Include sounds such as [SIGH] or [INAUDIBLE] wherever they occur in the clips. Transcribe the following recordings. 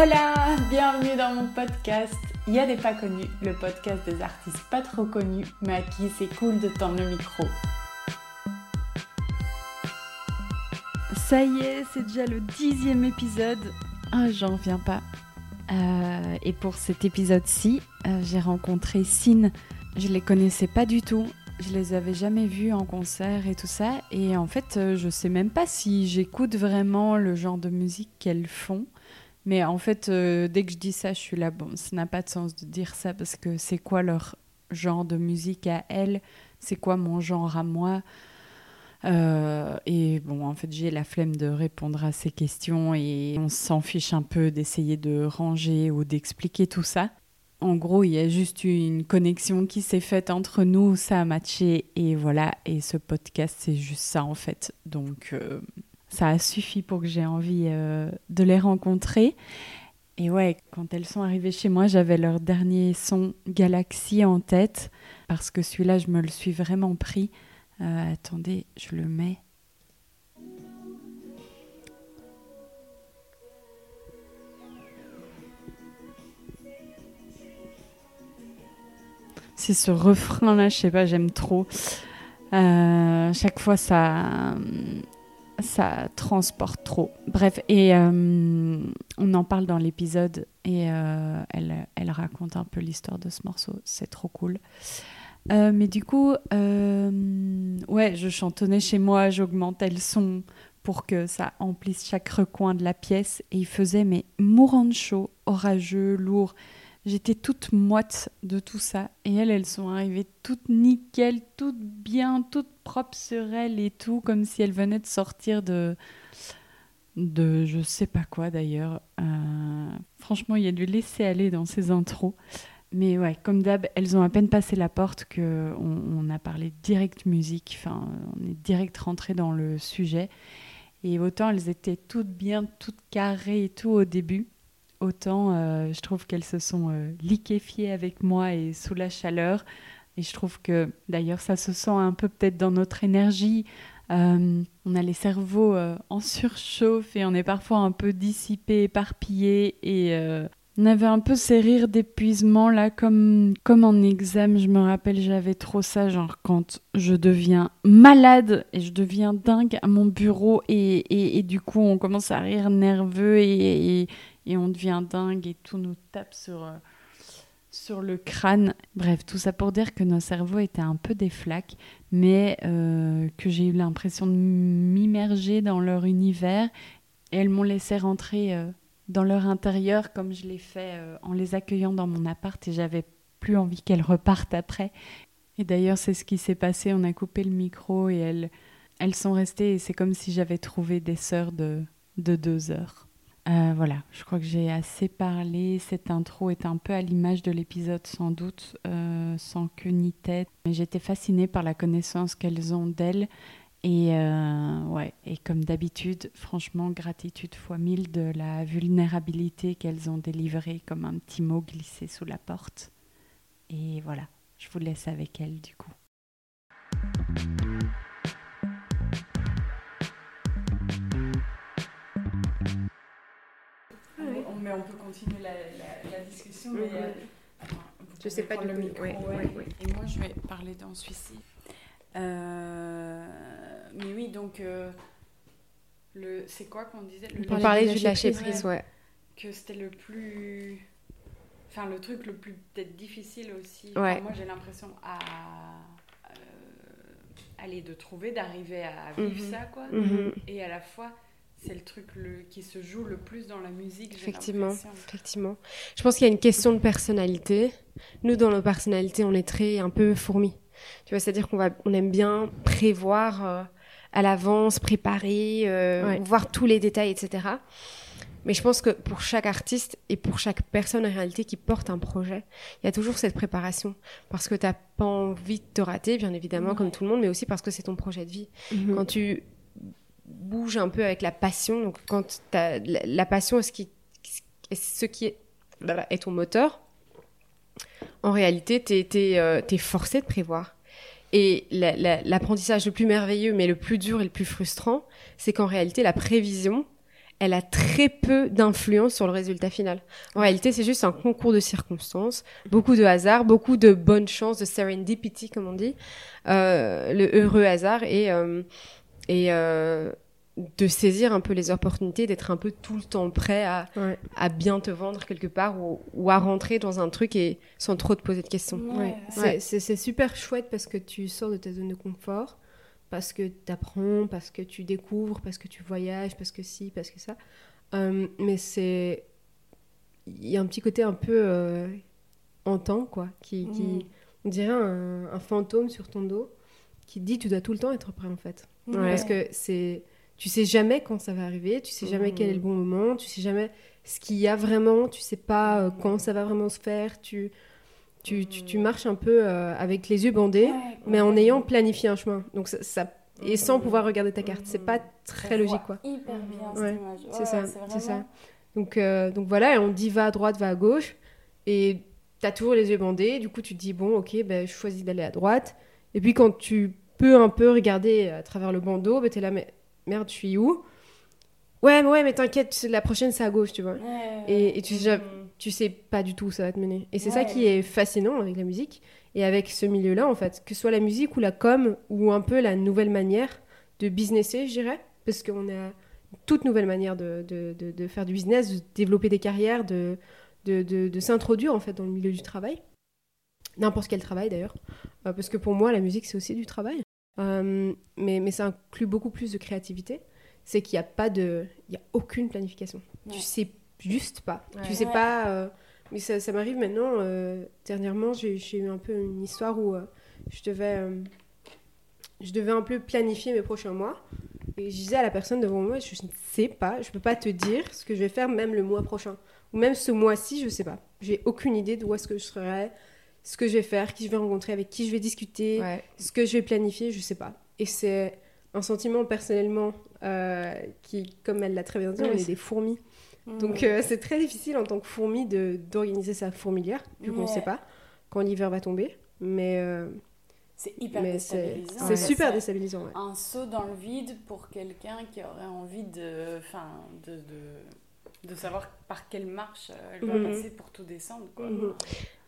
Hola, bienvenue dans mon podcast. Il y a des pas connus, le podcast des artistes pas trop connus, mais à qui c'est cool de tendre le micro. Ça y est, c'est déjà le dixième épisode. Ah, j'en reviens pas. Euh, et pour cet épisode-ci, euh, j'ai rencontré Sin. Je les connaissais pas du tout. Je les avais jamais vus en concert et tout ça. Et en fait, euh, je sais même pas si j'écoute vraiment le genre de musique qu'elles font. Mais en fait, euh, dès que je dis ça, je suis là, bon, ça n'a pas de sens de dire ça parce que c'est quoi leur genre de musique à elles? C'est quoi mon genre à moi? Euh, Et bon, en fait, j'ai la flemme de répondre à ces questions et on s'en fiche un peu d'essayer de ranger ou d'expliquer tout ça. En gros, il y a juste une connexion qui s'est faite entre nous, ça a matché et voilà. Et ce podcast, c'est juste ça en fait. Donc, euh, ça a suffi pour que j'ai envie euh, de les rencontrer. Et ouais, quand elles sont arrivées chez moi, j'avais leur dernier son Galaxy en tête, parce que celui-là, je me le suis vraiment pris. Euh, attendez, je le mets. C'est ce refrain-là, je sais pas, j'aime trop. Euh, chaque fois, ça, ça transporte trop. Bref, et euh, on en parle dans l'épisode et euh, elle, elle raconte un peu l'histoire de ce morceau. C'est trop cool. Euh, mais du coup, ouais, je chantonnais chez moi, j'augmentais le son pour que ça emplisse chaque recoin de la pièce et il faisait mais mourant de chaud, orageux, lourd. J'étais toute moite de tout ça et elles, elles sont arrivées toutes nickel, toutes bien, toutes propres sur elles et tout, comme si elles venaient de sortir de, de je sais pas quoi d'ailleurs. Euh, franchement, il y a du laisser aller dans ces intros. Mais ouais, comme d'hab, elles ont à peine passé la porte que on, a parlé direct musique. Enfin, on est direct rentré dans le sujet. Et autant elles étaient toutes bien, toutes carrées et tout au début, autant euh, je trouve qu'elles se sont euh, liquéfiées avec moi et sous la chaleur. Et je trouve que d'ailleurs ça se sent un peu peut-être dans notre énergie. Euh, on a les cerveaux en surchauffe et on est parfois un peu dissipé, éparpillé et on avait un peu ces rires d'épuisement là, comme, comme en examen. Je me rappelle, j'avais trop ça, genre quand je deviens malade et je deviens dingue à mon bureau et, et, du coup on commence à rire nerveux et, et on devient dingue et tout nous tape sur, euh, sur le crâne. Bref, tout ça pour dire que nos cerveaux étaient un peu des flaques, mais euh, que j'ai eu l'impression de m'immerger dans leur univers et elles m'ont laissé rentrer. euh, dans leur intérieur comme je l'ai fait en les accueillant dans mon appart et j'avais plus envie qu'elles repartent après. Et d'ailleurs, c'est ce qui s'est passé. On a coupé le micro et elles, elles sont restées et c'est comme si j'avais trouvé des sœurs de, de deux heures. Euh, voilà, je crois que j'ai assez parlé. Cette intro est un peu à l'image de l'épisode sans doute, euh, sans queue ni tête. Mais j'étais fascinée par la connaissance qu'elles ont d'elles et euh, et comme d'habitude, franchement, gratitude fois mille de la vulnérabilité qu'elles ont délivrée comme un petit mot glissé sous la porte. Et voilà, je vous laisse avec elles du coup. Mais on peut continuer la, discussion. mais, euh, Je sais pas du le micro, ouais, ouais. ouais, ouais. Et moi, je vais parler dans celui-ci. Euh, mais oui, donc, euh, le... c'est quoi qu'on disait? Le On parlait du lâcher prise, ouais. Que c'était le plus. Enfin, le truc le plus peut-être difficile aussi. Ouais. Enfin, moi, j'ai l'impression à. euh, aller de trouver, d'arriver à vivre Mhm. ça, quoi. Mhm. Et à la fois, c'est le truc le, qui se joue le plus dans la musique. Effectivement, effectivement. Je pense qu'il y a une question de personnalité. Nous, dans nos personnalités, on est très un peu fourmis. Tu vois, c'est-à-dire qu'on va, on aime bien prévoir euh, à l'avance, préparer, euh, Ouais. voir tous les détails, etc. Mais je pense que pour chaque artiste et pour chaque personne en réalité qui porte un projet, il y a toujours cette préparation. Parce que tu n'as pas envie de te rater, bien évidemment, comme tout le monde, mais aussi parce que c'est ton projet de vie. Mhm. Quand tu bouges un peu avec la passion, donc quand la, passion est ce qui, est ce qui est, blablabla, est ton moteur, en réalité, tu es, forcé de prévoir. Et la- la- l'apprentissage le plus merveilleux, mais le plus dur et le plus frustrant, c'est qu'en réalité, la prévision, elle a très peu d'influence sur le résultat final. En réalité, c'est juste un concours de circonstances, beaucoup de hasard, beaucoup de bonne chance, de serendipity, comme on dit, euh, le heureux hasard, et, euh, et euh, de saisir un peu les opportunités, d'être un peu tout le temps prêt à, Ouais. à bien te vendre quelque part ou, ou à rentrer dans un truc et sans trop te poser de questions. Ouais. C'est- Ouais. C'est c'est super chouette parce que tu sors de ta zone de confort, parce que tu apprends, parce que tu découvres, parce que tu voyages, parce que si, parce que ça. Euh, mais c'est. Il y a un petit côté un peu euh, hantant, quoi, qui, qui- on dirait un, un fantôme sur ton dos qui dit tu dois tout le temps être prêt en fait. Ouais. Parce que c'est. Tu sais jamais quand ça va arriver, tu sais jamais quel est le bon moment, tu sais jamais ce qu'il y a vraiment, tu sais pas euh, quand ça va vraiment se faire, tu, tu, tu, tu marches un peu euh, avec les yeux bandés, mais en ayant planifié un chemin. Donc ça, ça- et sans pouvoir regarder ta carte, c'est pas très logique quoi. Hyper bien Ouais, cette image. c'est ça, c'est ça. Donc, euh, donc voilà, et on dit va à droite, va à gauche, et t'as toujours les yeux bandés, du coup tu te dis bon ok, ben, je choisis d'aller à droite, et puis quand tu peux un peu regarder à travers le bandeau, ben, t'es là, mais merde, je suis où? Ouais, mais ouais, mais t'inquiète, la prochaine c'est à gauche, tu vois. Ouais, Et, et tu, sais, ja- tu sais pas du tout où ça va te mener. Et c'est ça qui est fascinant avec la musique et avec ce milieu-là, en fait. Que ce soit la musique ou la com ou un peu la nouvelle manière de businesser, je dirais. Parce qu'on a toute nouvelle manière de, de, de- de faire du business, de développer des carrières, de s'introduire, en fait, dans le milieu du travail. N'importe quel travail, d'ailleurs. Euh, parce que pour moi, la musique, c'est aussi du travail. Euh, mais, mais ça inclut beaucoup plus de créativité. C'est qu'il n'y a pas de... Il y a aucune planification. Ouais. Tu sais juste pas. Tu Ouais. sais Ouais. pas. euh, mais ça, ça m'arrive maintenant. euh, dernièrement, j'ai eu un peu une histoire où euh, je devais, euh, je devais un peu planifier mes prochains mois. Et je disais à la personne devant moi, je ne sais pas, je peux pas te dire ce que je vais faire même le mois prochain. Ou même ce mois-ci, je sais pas. J'ai aucune idée d'où est-ce que je serai, ce que je vais faire, qui je vais rencontrer, avec qui je vais discuter, Ouais. ce que je vais planifier, je sais pas. Et c'est un sentiment personnellement euh, qui, comme elle l'a très bien dit, Ouais, on est c'est- des fourmis. Mhm. Donc euh, c'est très difficile en tant que fourmi de d'organiser sa fourmilière, vu qu'on ne sait pas quand l'hiver va tomber. Mais, euh, c'est hyper mais déstabilisant. c'est Ouais. super déstabilisant. ouais. Un saut dans le vide pour quelqu'un qui aurait envie de, enfin, de, de, de savoir par quelle marche euh, elle doit Mhm. passer pour tout descendre. Quoi. Mhm.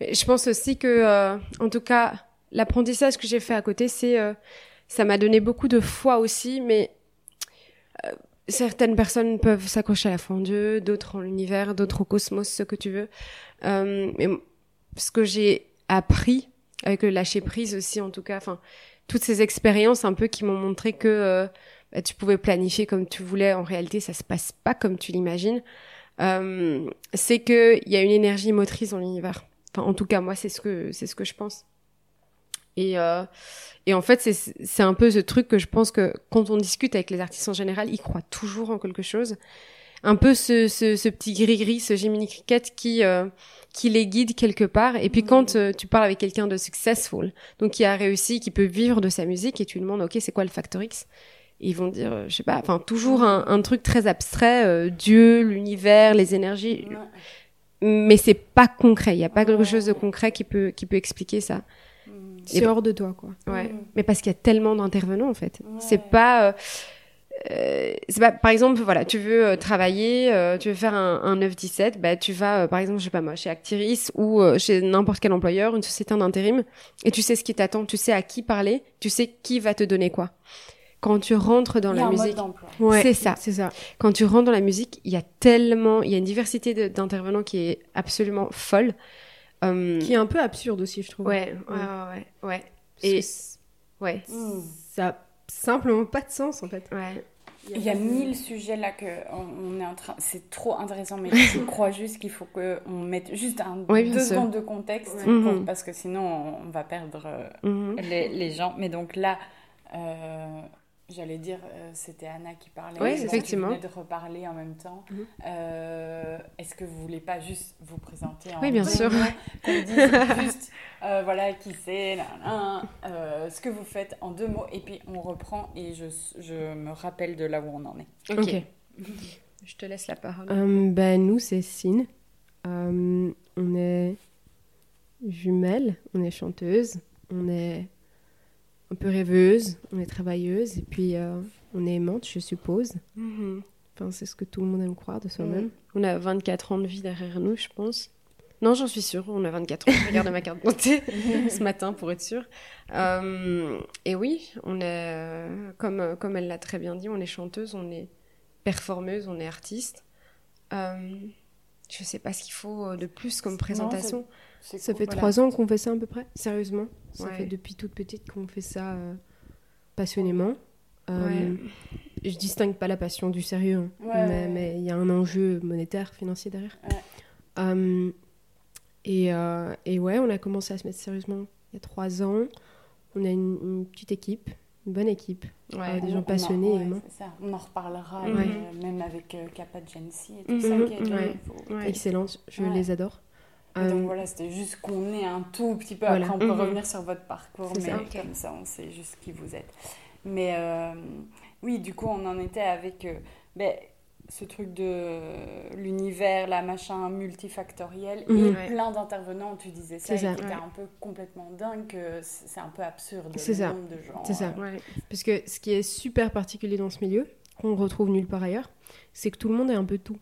Mais je pense aussi que, euh, en tout cas, l'apprentissage que j'ai fait à côté, c'est, euh, ça m'a donné beaucoup de foi aussi, mais euh, certaines personnes peuvent s'accrocher à la foi en Dieu, d'autres en l'univers, d'autres au cosmos, ce que tu veux. Mais ce que j'ai appris avec le lâcher prise aussi, en tout cas, enfin, toutes ces expériences un peu qui m'ont montré que bah, tu pouvais planifier comme tu voulais. En réalité, ça se passe pas comme tu l'imagines. Euh, c'est que il y a une énergie motrice dans l'univers. Enfin, en tout cas, moi, c'est ce que c'est ce que je pense. Et euh, et en fait, c'est c'est un peu ce truc que je pense que quand on discute avec les artistes en général, ils croient toujours en quelque chose. Un peu ce ce, ce petit gris gris, ce Jiminy Cricket qui euh, qui les guide quelque part. Et puis quand euh, tu parles avec quelqu'un de successful, donc qui a réussi, qui peut vivre de sa musique, et tu lui demandes, ok, c'est quoi le factor X Ils vont dire, euh, je sais pas, enfin toujours un, un truc très abstrait, euh, Dieu, l'univers, les énergies Ouais. mais c'est pas concret. Il y a pas quelque chose de concret qui peut qui peut expliquer ça. Mhm. C'est hors de toi, quoi. Ouais. Mhm. Mais parce qu'il y a tellement d'intervenants en fait. Ouais. C'est pas euh, euh, c'est pas par exemple voilà tu veux euh, travailler euh, tu veux faire un, un 9-17 bah tu vas euh, par exemple je sais pas moi chez Actiris ou euh, chez n'importe quel employeur une société en intérim et tu sais ce qui t'attend tu sais à qui parler tu sais qui va te donner quoi quand tu rentres dans Il y a la un musique. Ouais, C'est ça. C'est ça. quand tu rentres dans la musique, il y a tellement, il y a une diversité d'intervenants qui est absolument folle. Euh, Qui est un peu absurde aussi, je trouve. ouais, ouais, ouais, ouais, Et ouais, Mhm. ça a simplement pas de sens, en fait. ouais. Il y a mille sujets là que on, est en train. C'est trop intéressant, mais je [LAUGHS] crois juste qu'il faut qu'on mette juste un, Oui, deux sûr. secondes de contexte pour- Mhm. parce que sinon on, on va perdre euh, Mhm. les, les gens. Mais donc là, euh, j'allais dire, euh, c'était Anna qui parlait. Oui, effectivement. Venais de reparler en même temps. Mhm. Euh, Est-ce que vous voulez pas juste vous présenter en Oui, bien sûr. [LAUGHS] Qu'on dise juste, euh, voilà, qui c'est, euh, ce que vous faites en deux mots, et puis on reprend et je, je me rappelle de là où on en est. Ok. [LAUGHS] Je te laisse la parole. Euh, ben, nous, c'est Sine. On est jumelles, on est chanteuse, on est un peu rêveuse, on est travailleuse, et puis euh, on est aimante, je suppose. Mhm. Enfin, c'est ce que tout le monde aime croire de soi-même. On a 24 ans de vie derrière nous, je pense. Non, j'en suis sûre, on a 24 ans. Je regardais ma carte d'identité [LAUGHS] ce matin pour être sûre. Euh, et oui, on est, comme, comme elle l'a très bien dit, on est chanteuse, on est performeuse, on est artiste. Euh, je sais pas ce qu'il faut de plus comme présentation. C'est Ça cool, fait voilà. trois ans qu'on fait ça à peu près, sérieusement. Ça Ouais. fait depuis toute petite qu'on fait ça euh, passionnément. Euh, Ouais. Je distingue pas la passion du sérieux, hein, Ouais, mais il y a un enjeu monétaire, financier derrière. Ouais. Euh, et, et ouais, on a commencé à se mettre sérieusement il y a trois ans. On a une, une petite équipe, une bonne équipe, Ouais. euh, des gens on en- passionnés ouais, ça. On en reparlera, Ouais. euh, même avec euh, Kappa et tout Mhm. ça. Qui est Ouais. faut- Ouais. excellentes, je les adore. Et donc Euh, voilà, c'était juste qu'on ait un tout petit peu. Voilà. Après, on peut Mhm. revenir sur votre parcours, mais ça. comme ça, on sait juste qui vous êtes. Mais euh, oui, du coup, on en était avec euh, ben, ce truc de l'univers, la machin multifactoriel et Mhm. Ouais. plein d'intervenants. Tu disais ça, C'est et ça. qui était Ouais. un peu complètement dingue. que C'est un peu absurde. C'est le ça. nombre de gens. C'est ça. euh, Ouais. Parce que ce qui est super particulier dans ce milieu, qu'on retrouve nulle part ailleurs, c'est que tout le monde est un peu tout.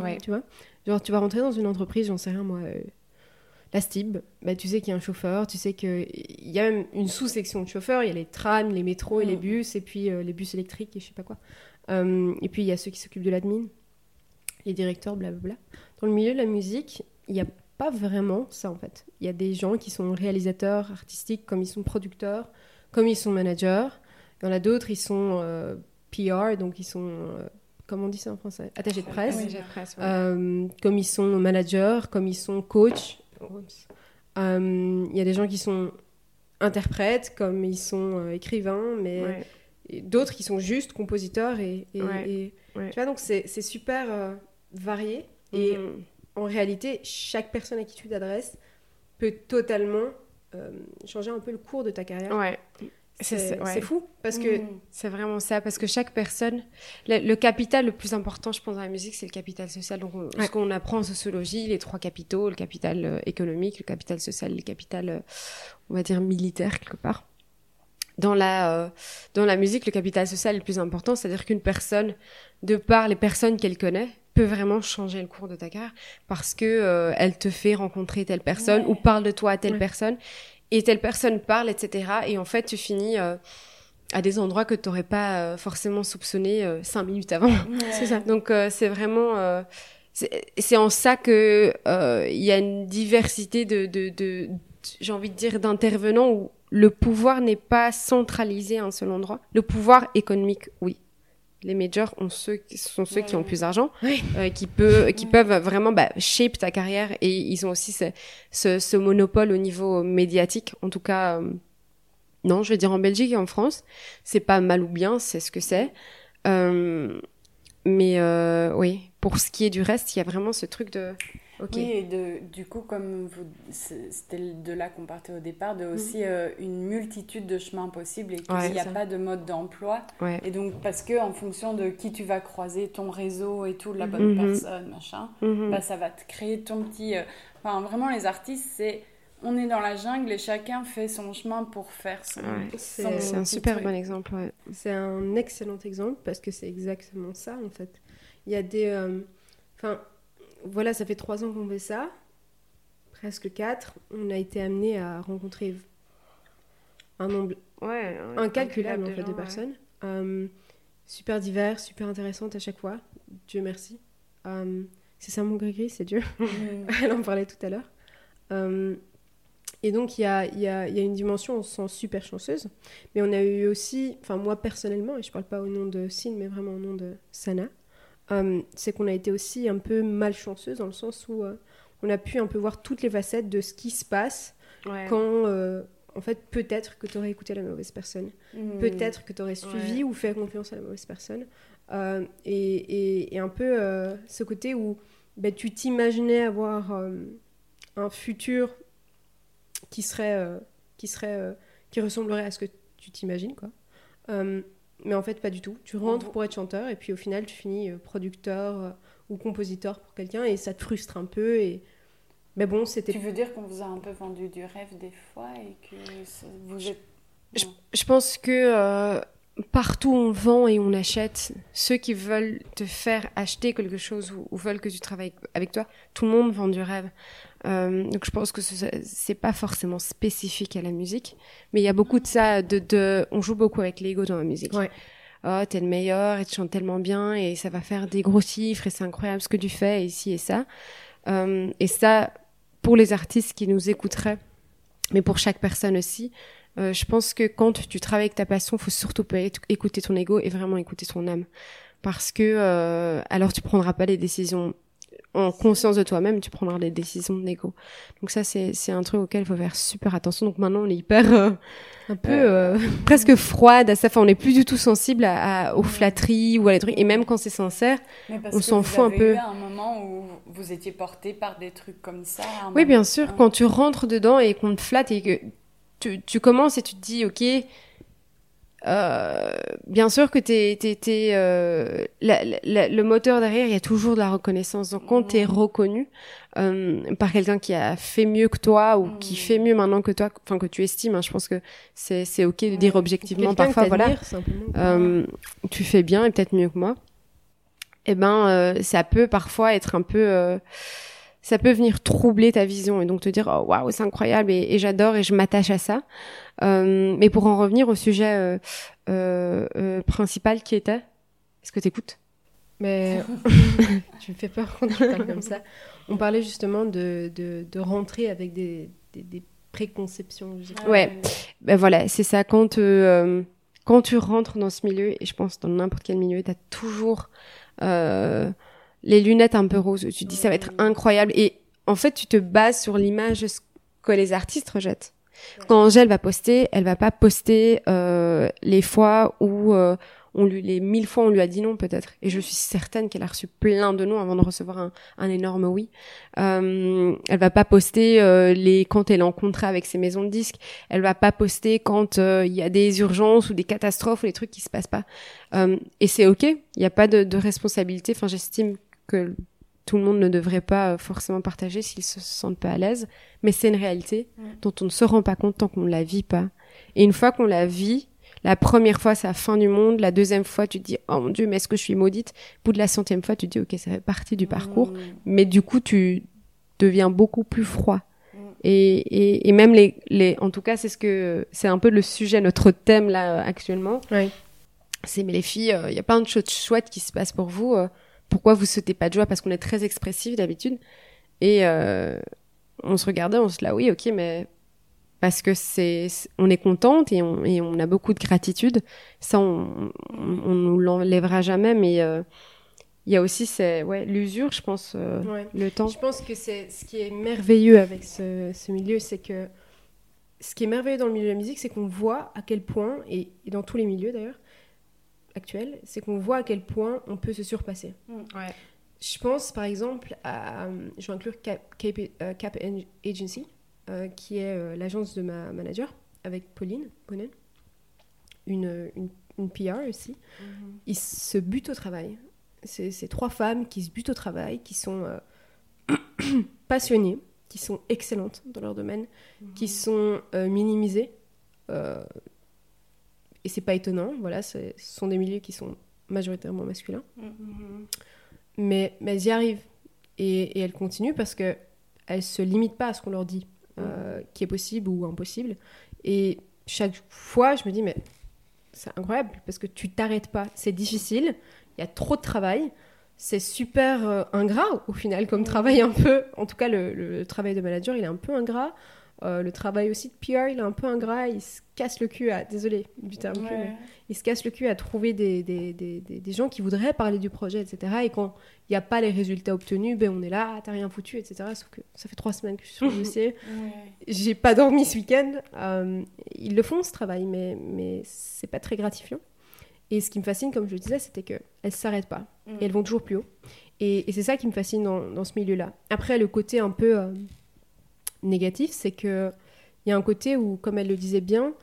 Ouais. Tu vois Genre, tu vas rentrer dans une entreprise, j'en sais rien moi, euh, la STIB, bah, tu sais qu'il y a un chauffeur, tu sais qu'il y a même une sous-section de chauffeurs, il y a les trams, les métros et les Mm. bus, et puis euh, les bus électriques et je sais pas quoi. Euh, et puis il y a ceux qui s'occupent de l'admin, les directeurs, blablabla. Dans le milieu de la musique, il n'y a pas vraiment ça en fait. Il y a des gens qui sont réalisateurs artistiques, comme ils sont producteurs, comme ils sont managers. Il y en a d'autres, ils sont PR, donc ils sont, comment on dit ça en français? Attachés de presse. Oui, ouais. Euh, comme ils sont managers, comme ils sont coachs. Euh, Il y a des gens qui sont interprètes, comme ils sont euh, écrivains, mais Ouais. d'autres qui sont juste compositeurs. Et, et- Ouais. et- Ouais. Tu vois, donc c'est super varié. Et Mhm. en réalité, chaque personne à qui tu t'adresses peut totalement changer un peu le cours de ta carrière. C'est- C'est c'est- ouais. fou, parce que Mhm. C'est vraiment ça, parce que chaque personne, le, le capital le plus important, je pense, dans la musique, c'est le capital social. Donc, on- Ouais. ce qu'on apprend en sociologie, les trois capitaux, le capital euh, économique, le capital social, le capital, euh, on va dire, militaire, quelque part. Dans la, euh, dans la musique, le capital social est le plus important, c'est-à-dire qu'une personne, de par les personnes qu'elle connaît, peut vraiment changer le cours de ta carrière parce que euh, elle te fait rencontrer telle personne Ouais. ou parle de toi à telle Ouais. personne et telle personne parle, etc. Et en fait, tu finis euh, à des endroits que tu n'aurais pas euh, forcément soupçonné euh, cinq minutes avant. [LAUGHS] c'est ça. Donc c'est vraiment c'est en ça que il y a une diversité de, de, de, de- j'ai envie de dire d'intervenants où le pouvoir n'est pas centralisé à un seul endroit. Le pouvoir économique, oui. Les majors ont ceux qui sont ceux qui ont plus d'argent, Oui. euh, qui peut qui peuvent vraiment bah, shape ta carrière et ils ont aussi ce, ce, ce monopole au niveau médiatique. En tout cas, euh, non, je vais dire en Belgique et en France, c'est pas mal ou bien, c'est ce que c'est. Euh, mais oui, pour ce qui est du reste, il y a vraiment ce truc de. Oui, et de, du coup, comme c'était de là qu'on partait au départ, de aussi euh, une multitude de chemins possibles et qu'il Ouais, n'y a ça. pas de mode d'emploi. Ouais. Et donc, parce que en fonction de qui tu vas croiser, ton réseau et tout, la bonne Mhm. personne, machin, Mhm. bah, ça va te créer ton petit. euh, Enfin, vraiment, les artistes, c'est. On est dans la jungle et chacun fait son chemin pour faire son. Ouais. C'est- son C'est un super truc. bon exemple. Ouais. C'est un excellent exemple parce que c'est exactement ça en fait. Il y a des. euh, Enfin, voilà, ça fait trois ans qu'on fait ça, presque quatre. On a été amené à rencontrer un nombre Ouais, incalculable en fait gens, de ouais. personnes. Euh, super divers, super intéressantes à chaque fois. Dieu merci. Euh, c'est ça mon gris c'est Dieu. [LAUGHS] Elle en parlait tout à l'heure. Euh, Et donc, il y a, il y, a, il y a une dimension, on se sent super chanceuse. Mais on a eu aussi, enfin, moi personnellement, et je parle pas au nom de Sin, mais vraiment au nom de Sana, euh, c'est qu'on a été aussi un peu malchanceuse dans le sens où euh, on a pu un peu voir toutes les facettes de ce qui se passe quand, euh, en fait, peut-être que tu aurais écouté la mauvaise personne. Hmm. Peut-être que tu aurais suivi ou fait confiance à la mauvaise personne. Et, et- et un peu ce côté où ben, tu t'imaginais avoir un futur qui serait, qui, serait qui ressemblerait à ce que tu t'imagines. quoi. Mais en fait, pas du tout. Tu rentres pour être chanteur et puis au final, tu finis euh, producteur euh, ou compositeur pour quelqu'un et ça te frustre un peu. Et... Mais bon, c'était Tu veux dire qu'on vous a un peu vendu du rêve des fois et que vous êtes. Je, pense que euh, partout on vend et on achète, ceux qui veulent te faire acheter quelque chose ou, ou veulent que tu travailles avec toi, tout le monde vend du rêve. Euh, donc je pense que ce- c'est pas forcément spécifique à la musique, mais il y a beaucoup de ça. De, de, on joue beaucoup avec l'ego dans la musique. Ouais. Oh, t'es le meilleur et tu chantes tellement bien et ça va faire des gros chiffres et c'est incroyable ce que tu fais ici et ça. Euh, et ça, pour les artistes qui nous écouteraient, mais pour chaque personne aussi, euh, je pense que quand tu travailles avec ta passion, faut surtout pas éc- écouter ton ego et vraiment écouter ton âme, parce que euh, alors tu prendras pas les décisions en conscience de toi-même, tu prendras des décisions de. Donc ça, c'est c'est un truc auquel il faut faire super attention. Donc maintenant, on est hyper euh, un peu. euh, [LAUGHS] presque froide à ça. Enfin, on n'est plus du tout sensible à, à- aux flatteries ou à les trucs. Et même quand c'est sincère, On s'en fout un peu. eu un moment où vous étiez porté par des trucs comme ça. Oui, bien sûr. hein. Quand tu rentres dedans et qu'on te flatte et que tu, tu commences et tu te dis, ok, euh, bien sûr que t'es, t'es, t'es, euh, la- la- le moteur derrière, il y a toujours de la reconnaissance. Donc quand t'es reconnu euh, par quelqu'un qui a fait mieux que toi ou qui Mm. fait mieux maintenant que toi, enfin que tu estimes, hein, je pense que c'est, c'est ok de dire objectivement parfois, voilà. Euh, tu fais bien et peut-être mieux que moi, eh ben euh, ça peut parfois être un peu euh, ça peut venir troubler ta vision et donc te dire oh waouh c'est incroyable et, et j'adore et je m'attache à ça. Euh, mais pour en revenir au sujet euh, euh, principal qui était, est-ce que t'écoutes? Mais [LAUGHS] [LAUGHS] tu me fais peur quand tu parles comme ça. On parlait justement de, de, de rentrer avec des, des, des préconceptions. Ouais. Ben voilà, c'est ça. Quand, euh, quand tu rentres dans ce milieu, et je pense dans n'importe quel milieu, t'as toujours euh, les lunettes un peu roses. Tu te dis ça va être incroyable. Et en fait, tu te bases sur l'image que les artistes rejettent. Quand Angèle va poster, elle va pas poster euh, les fois où euh, on lui, les mille fois on lui a dit non peut-être. Et je suis certaine qu'elle a reçu plein de noms avant de recevoir un, un énorme oui. Euh, elle va pas poster euh, les quand elle est en contrat avec ses maisons de disques. Elle va pas poster quand euh, il y a des urgences ou des catastrophes ou des trucs qui se passent pas. Euh, et c'est ok. Il n'y a pas de, de responsabilité. Enfin, j'estime que tout le monde ne devrait pas euh, forcément partager s'ils se sentent pas à l'aise. Mais c'est une réalité dont on ne se rend pas compte tant qu'on ne la vit pas. Et une fois qu'on la vit, la première fois, c'est la fin du monde. La deuxième fois, tu te dis, oh mon dieu, mais est-ce que je suis maudite? Au bout de la centième fois, tu te dis, ok, ça fait partie du parcours. Mais du coup, tu deviens beaucoup plus froid. Et, et, et même les, les, en tout cas, c'est ce que, c'est un peu le sujet, notre thème là, actuellement. Ouais. C'est, mais les filles, il y a plein de choses chouettes qui se passent pour vous. euh, pourquoi vous sautez pas de joie? Parce qu'on est très expressif d'habitude. Et, euh, on se regardait, on se dit, là, oui, ok, mais parce que c'est, on est contente et on, et on a beaucoup de gratitude. Ça, on, on, on nous l'enlèvera jamais, mais euh, il y a aussi c'est, ouais, l'usure, je pense, euh, Ouais. le temps. Je pense que c'est ce qui est merveilleux avec ce, ce milieu, c'est que ce qui est merveilleux dans le milieu de la musique, c'est qu'on voit à quel point, et, et dans tous les milieux d'ailleurs, actuels, c'est qu'on voit à quel point on peut se surpasser. Ouais. Je pense par exemple à, euh, je vais inclure Cap, Cap, euh, Cap Agency, euh, qui est euh, l'agence de ma manager, avec Pauline Bonnen, une, une, une PR aussi. Ils se butent au travail. C'est trois femmes qui se butent au travail, qui sont euh, [COUGHS] passionnées, qui sont excellentes dans leur domaine, qui sont euh, minimisées. Et c'est pas étonnant, voilà, ce sont des milieux qui sont majoritairement masculins. Mais, mais elles y arrivent. Et, et elles continuent parce que elles se limitent pas à ce qu'on leur dit, euh, qui est possible ou impossible. Et chaque fois, je me dis, mais c'est incroyable parce que tu t'arrêtes pas. C'est difficile, il y a trop de travail. C'est super euh, ingrat au final comme travail un peu. En tout cas, le, le travail de manager, il est un peu ingrat. Euh, le travail aussi de PR, il est un peu ingrat, il se casse le cul à. Désolé du terme cul, mais il se casse le cul à trouver des, des, des, des- des gens qui voudraient parler du projet, etc. Et quand il n'y a pas les résultats obtenus, ben on est là, ah, t'as rien foutu, etc. Sauf que ça fait trois semaines que je suis sur le [LAUGHS] dossier. Ouais. J'ai pas dormi ce week-end. Euh, ils le font ce travail, mais, mais c'est pas très gratifiant. Et ce qui me fascine, comme je le disais, c'était qu'elles ne s'arrêtent pas. Mm. Et elles vont toujours plus haut. Et, et c'est ça qui me fascine dans, dans ce milieu-là. Après, le côté un peu euh, négatif, c'est que il y a un côté où, comme elle le disait bien,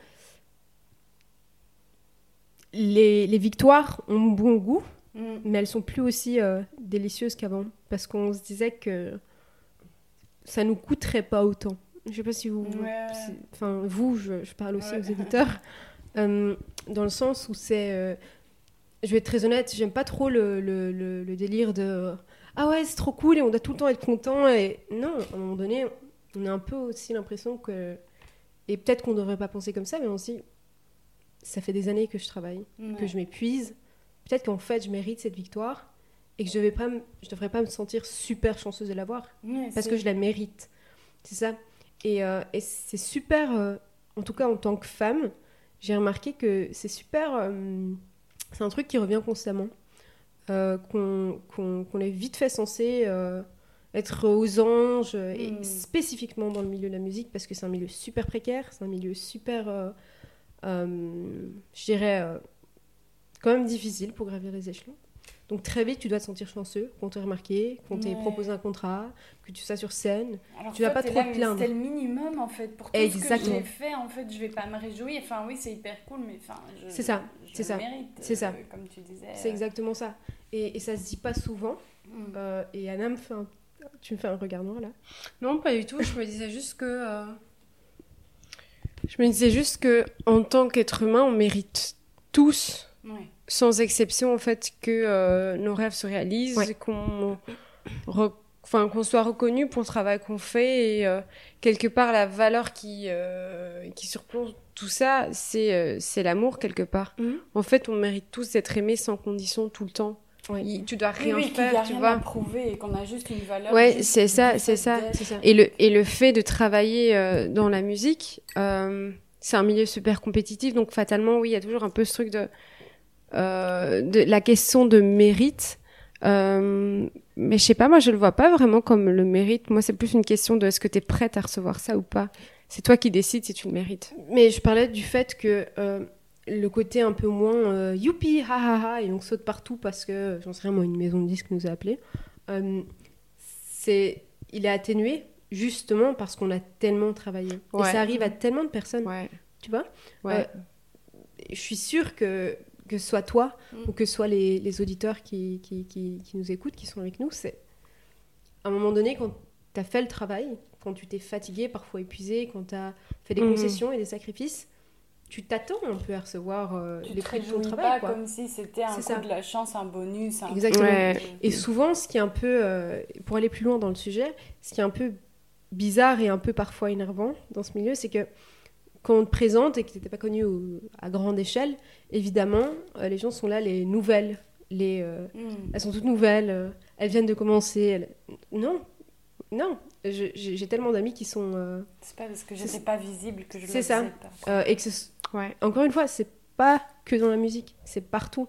les, les victoires ont bon goût, Mm. mais elles sont plus aussi euh, délicieuses qu'avant. Parce qu'on se disait que ça nous coûterait pas autant. Je sais pas si vous. Ouais. si- Enfin, vous, je, je parle aussi Ouais. aux éditeurs. [LAUGHS] euh, dans le sens où c'est. euh, je vais être très honnête, j'aime pas trop le, le- le- le délire de. Ah ouais, c'est trop cool et on doit tout le temps être content. Et non, à un moment donné, on a un peu aussi l'impression que. Et peut-être qu'on devrait pas penser comme ça, mais on se dit. Ça fait des années que je travaille que je m'épuise. Peut-être qu'en fait, je mérite cette victoire et que je ne pas me- je devrais pas me sentir super chanceuse de l'avoir Ouais, parce que je la mérite. C'est ça. Et, euh, et c'est super, euh, en tout cas en tant que femme, j'ai remarqué que c'est super. euh, c'est un truc qui revient constamment. qu'on qu'on- qu'on est vite fait censé être aux anges, euh, et Mm. spécifiquement dans le milieu de la musique, parce que c'est un milieu super précaire, c'est un milieu super, euh, euh, je dirais, euh, quand même difficile pour gravir les échelons. Donc très vite, tu dois te sentir chanceux, qu'on t'ait remarqué, qu'on t'ait Ouais. proposé un contrat, que tu sois sur scène. Alors Tu vas toi, pas trop là, te mais plaindre. C'était le minimum en fait pour tout ce que Exactement. j'ai fait. En fait, je vais pas me réjouir. Enfin, oui, c'est hyper cool, mais enfin, je, C'est ça, c'est ça, c'est ça. euh, Comme tu disais. C'est exactement ça. Et, et ça se dit pas souvent. Mm. Euh, et Anna me fait un... Tu me fais un regard noir là Non, pas du tout. Je me disais juste que. euh, Je me disais juste que, en tant qu'être humain, on mérite tous, Ouais. sans exception, en fait, que euh, nos rêves se réalisent, Ouais. qu'on re- enfin, qu'on soit reconnu pour le travail qu'on fait et euh, quelque part la valeur qui, euh, qui surplombe tout ça, c'est euh, c'est l'amour quelque part. Mhm. En fait, on mérite tous d'être aimés sans condition tout le temps. Il- tu dois Oui, rien oui, y a tu rien vois. à prouver et qu'on a juste une valeur. Ouais, c'est ça, c'est ça. d'être. C'est ça. Et le, et le fait de travailler euh, dans la musique, euh, c'est un milieu super compétitif, donc fatalement, oui, il y a toujours un peu ce truc de, euh, de la question de mérite. Euh, mais je sais pas, moi je le vois pas vraiment comme le mérite. Moi, c'est plus une question de est-ce que tu es prête à recevoir ça ou pas. C'est toi qui décides si tu le mérites. Mais je parlais du fait que euh, le côté un peu moins euh, youpi, ha ha ha, et on saute partout parce que, j'en sais rien, moi, une maison de disques nous a appelés. Euh, c'est, il est atténué justement parce qu'on a tellement travaillé. Ouais. Et ça arrive à tellement de personnes, Ouais. tu vois. Ouais. Euh, je suis sûre que, que ce soit toi Mm. ou que ce soit les, les auditeurs qui, qui, qui, qui nous écoutent, qui sont avec nous, c'est à un moment donné, quand tu as fait le travail, quand tu t'es fatigué, parfois épuisé, quand tu as fait des Mhm. concessions et des sacrifices, tu t'attends un peu à recevoir euh, Tu les fruits de ton travail. pas quoi. comme si c'était un coup ça. de la chance, un bonus. Un Exactement. Ouais. Et souvent, ce qui est un peu, euh, pour aller plus loin dans le sujet, ce qui est un peu bizarre et un peu parfois énervant dans ce milieu, c'est que quand on te présente et que tu n'étais pas connu au- à grande échelle, évidemment, euh, les gens sont là, les nouvelles. Les, euh, Mm. elles sont toutes nouvelles, euh, elles viennent de commencer. elles- Non, non. J'ai tellement d'amis qui sont. euh, C'est pas parce que j'étais pas visible que je le c'est ça. faisais pas. euh, et que ce- Ouais. encore une fois, c'est pas que dans la musique, c'est partout.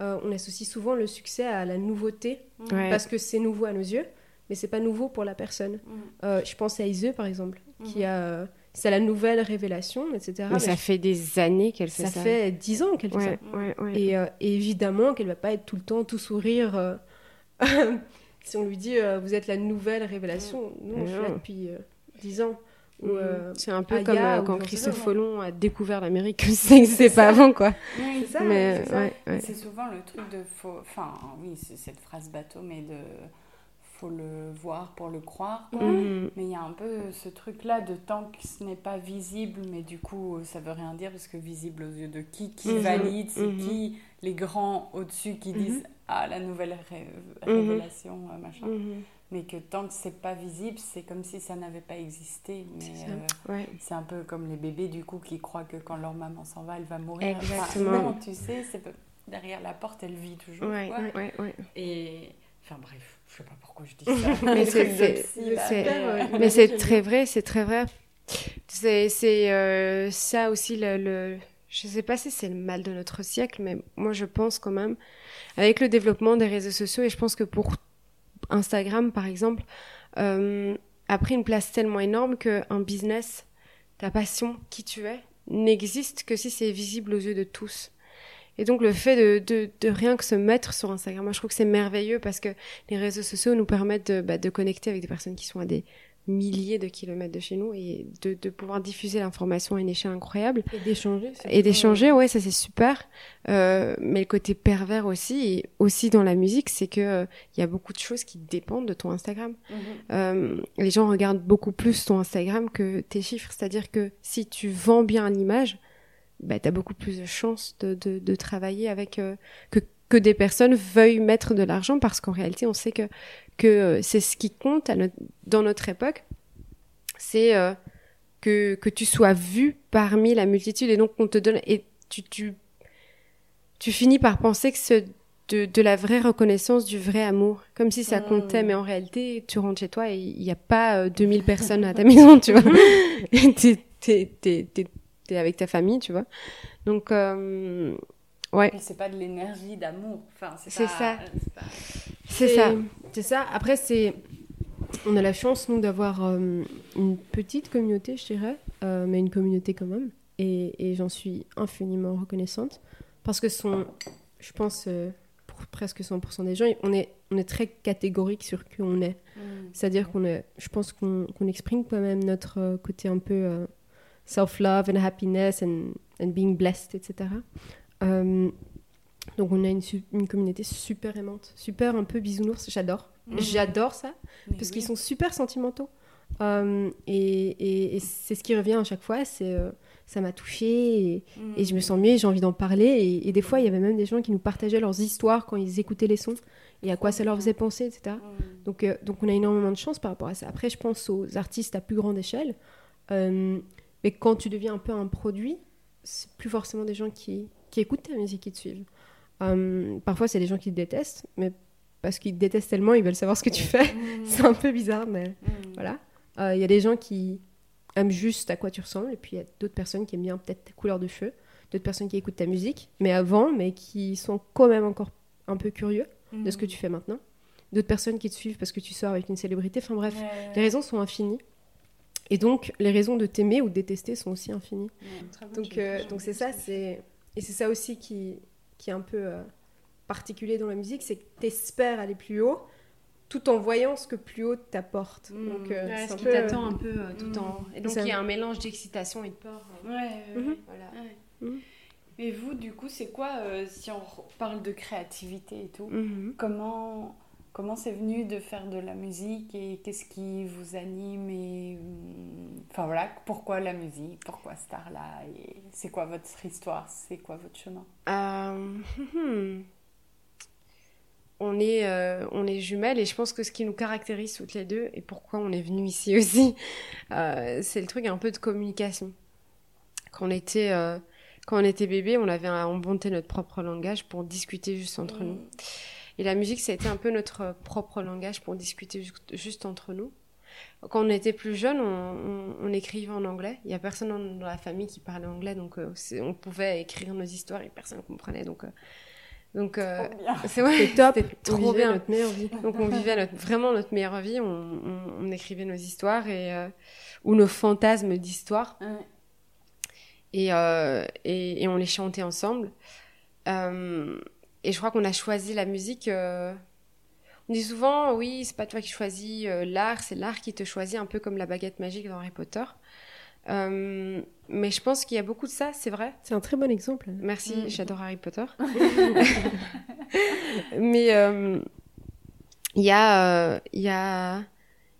Euh, on associe souvent le succès à la nouveauté Mm. Ouais. parce que c'est nouveau à nos yeux, mais c'est pas nouveau pour la personne. Mm. Euh, je pense à Iseu par exemple, qui Mhm. a, c'est la nouvelle révélation, etc. Mais ça fait des années qu'elle fait ça ça. fait dix ans qu'elle fait Ouais, ça. ouais, ouais. Et, euh, et évidemment qu'elle va pas être tout le temps tout sourire. euh, [LAUGHS] si on lui dit euh, vous êtes la nouvelle révélation, non, je suis là depuis euh, dix ans. Mm. euh, c'est un peu Aya comme euh, quand Christophe. Folon a découvert l'Amérique, [LAUGHS] que ça n'existait pas avant, quoi. Oui, c'est ça, mais c'est ça. ouais, ouais. C'est souvent le truc de faut. Enfin, oui, c'est cette phrase bateau, mais de. Faut le voir pour le croire. quoi. Mhm. Mais il y a un peu ce truc-là de tant que ce n'est pas visible, mais du coup, ça veut rien dire parce que visible aux yeux de qui Qui Mhm. valide C'est Mhm. qui Les grands au-dessus qui disent Ah, la nouvelle ré- Mhm. révélation, euh, machin. Mais que tant que c'est pas visible, c'est comme si ça n'avait pas existé. Mais C'est euh, Ouais. c'est un peu comme les bébés, du coup, qui croient que quand leur maman s'en va, elle va mourir. Enfin, Exactement. non, tu sais, c'est derrière la porte, elle vit toujours. Ouais, ouais, ouais. Et. Enfin bref, je sais pas pourquoi je dis [LAUGHS] ça. Mais c'est- trucs de c'est- psy, là, c'est- mais, euh, Ouais. Mais c'est très vrai, c'est très vrai. C'est c'est, euh, ça aussi le, le... Je sais pas si c'est le mal de notre siècle, mais moi je pense quand même, avec le développement des réseaux sociaux, et je pense que pour Instagram par exemple, euh, a pris une place tellement énorme qu'un business, ta passion, qui tu es, n'existe que si c'est visible aux yeux de tous. Et donc le fait de, de, rien que se mettre sur Instagram, moi je trouve que c'est merveilleux parce que les réseaux sociaux nous permettent de, bah, de connecter avec des personnes qui sont à des milliers de kilomètres de chez nous et de, de pouvoir diffuser l'information à une échelle incroyable. Et d'échanger. Et d'échanger, ouais, ça c'est super. Euh, mais le côté pervers aussi, et aussi dans la musique, c'est que euh, il y a beaucoup de choses qui dépendent de ton Instagram. Euh, les gens regardent beaucoup plus ton Instagram que tes chiffres. C'est-à-dire que si tu vends bien l'image, bah, tu as beaucoup plus de chances de, de, de travailler avec euh, que, que des personnes veuillent mettre de l'argent parce qu'en réalité, on sait que, que euh, c'est ce qui compte à notre- dans notre époque. C'est euh, que, que tu sois vu parmi la multitude et donc on te donne. Et tu, tu, tu finis par penser que c'est de, de la vraie reconnaissance, du vrai amour. Comme si ça comptait, mais en réalité, tu rentres chez toi et il n'y a pas euh, 2000 personnes à ta [LAUGHS] maison, tu vois. T'es, t'es, t'es, t'es avec ta famille, tu vois. Donc, euh, ouais, c'est pas de l'énergie d'amour. Enfin, c'est ça. c'est pas- c'est ça. C'est ça. Après, c'est. On a la chance, nous, d'avoir euh, une petite communauté, je dirais, euh, mais une communauté quand même. Et, et j'en suis infiniment reconnaissante. Parce que son, je pense, euh, pour presque 100% des gens, on est, on est très catégorique sur qui on est. C'est-à-dire qu'on est, je pense qu'on qu'on exprime quand même notre euh, côté un peu euh, self-love and happiness and, and being blessed, etc. Euh, donc on a une, communauté super aimante, super un peu bisounours, j'adore. J'adore ça, Mais parce oui. qu'ils sont super sentimentaux. Euh, et et- et c'est ce qui revient à chaque fois, c'est euh, ça m'a touchée et, et je me sens mieux, j'ai envie d'en parler. Et, des fois, il y avait même des gens qui nous partageaient leurs histoires quand ils écoutaient les sons et à quoi ça leur faisait penser, etc. Mm. Donc, euh, donc on a énormément de chance par rapport à ça. Après, je pense aux artistes à plus grande échelle. Mais quand tu deviens un peu un produit, c'est plus forcément des gens qui, qui écoutent ta musique qui te suivent. Euh, parfois, c'est des gens qui te détestent, mais parce qu'ils te détestent tellement, ils veulent savoir ce que tu fais. [LAUGHS] c'est un peu bizarre, mais voilà. Euh, Il y a des gens qui aiment juste à quoi tu ressembles, et puis il y a d'autres personnes qui aiment bien peut-être tes couleurs de cheveux, d'autres personnes qui écoutent ta musique, mais avant, mais qui sont quand même encore un peu curieux de ce que tu fais maintenant. D'autres personnes qui te suivent parce que tu sors avec une célébrité. Enfin bref, Ouais, les raisons sont infinies. Et donc, les raisons de t'aimer ou de détester sont aussi infinies. ouais. Donc, euh, donc c'est ça, c'est et c'est ça aussi qui, qui est un peu euh, particulier dans la musique, c'est que t'espères aller plus haut, tout en voyant ce que plus haut t'apporte. Mm. Donc, euh, Ouais, ce un qui peu, t'attend un peu euh, tout en. Et donc il y a un mélange d'excitation et de peur. Ouais. Voilà. Ouais. Mhm. Mais vous, du coup, c'est quoi, euh, si on parle de créativité et tout, comment comment c'est venu de faire de la musique et qu'est-ce qui vous anime et hum, enfin voilà pourquoi la musique pourquoi là et c'est quoi votre histoire c'est quoi votre chemin? Euh, hmm. on est, euh, on est jumelles et je pense que ce qui nous caractérise toutes les deux et pourquoi on est venu ici [LAUGHS] aussi, euh, c'est le truc un peu de communication. Quand on était, euh, quand on était bébé, on avait inventé notre propre langage pour discuter juste entre nous. Et la musique, ça a été un peu notre propre langage pour discuter ju- juste entre nous. Quand on était plus jeune, on, on- on écrivait en anglais. Il y a personne dans, la famille qui parlait anglais, donc euh, on pouvait écrire nos histoires et personne ne comprenait. Donc, euh, donc euh, [LAUGHS] c'est ouais, top, trop vivait bien. notre meilleure vie. Donc on vivait notre, vraiment notre meilleure vie. On, on- on écrivait nos histoires et euh, ou nos fantasmes d'histoire Ouais. et, euh, et, et on les chantait ensemble. Euh, et je crois qu'on a choisi la musique. euh, on dit souvent, oui, c'est pas toi qui choisis euh, l'art, c'est l'art qui te choisit, un peu comme la baguette magique dans Harry Potter. Euh, mais je pense qu'il y a beaucoup de ça, c'est vrai. C'est un très bon exemple. Merci, Mm. j'adore Harry Potter. [LAUGHS] [LAUGHS] Mais euh, il y a, euh, il y a,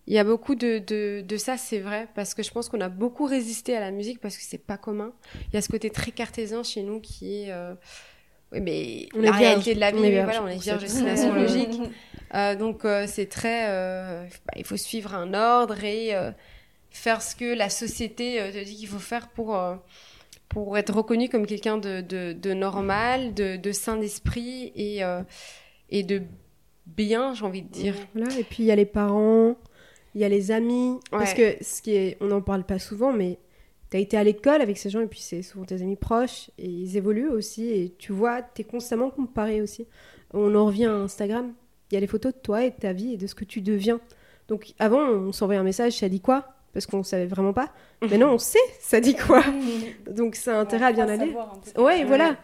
il y a beaucoup de, de, de ça, c'est vrai, parce que je pense qu'on a beaucoup résisté à la musique parce que c'est pas commun. Il y a ce côté très cartésien chez nous qui est, euh, oui, mais On la réalité de la vie, On est voilà, on est vierge C'est- destination [LAUGHS] logique. Euh, donc euh, c'est très, euh, bah, il faut suivre un ordre et euh, faire ce que la société te dit qu'il faut faire pour pour être reconnu comme quelqu'un de, de, de normal, de, de sain d'esprit et et de bien, j'ai envie de dire. Voilà, et puis il y a les parents, il il y a les amis. Parce que ce qui est, on n'en parle pas souvent, mais tu as été à l'école avec ces gens et puis c'est souvent tes amis proches et ils évoluent aussi et tu vois, tu es constamment comparé aussi. On en revient à Instagram, il y a les photos de toi et de ta vie et de ce que tu deviens. Donc avant, on s'envoyait un message, ça dit quoi? Parce qu'on savait vraiment pas. Maintenant, on sait ça dit quoi? [LAUGHS] Donc ça a intérêt à bien aller. Ouais, voilà.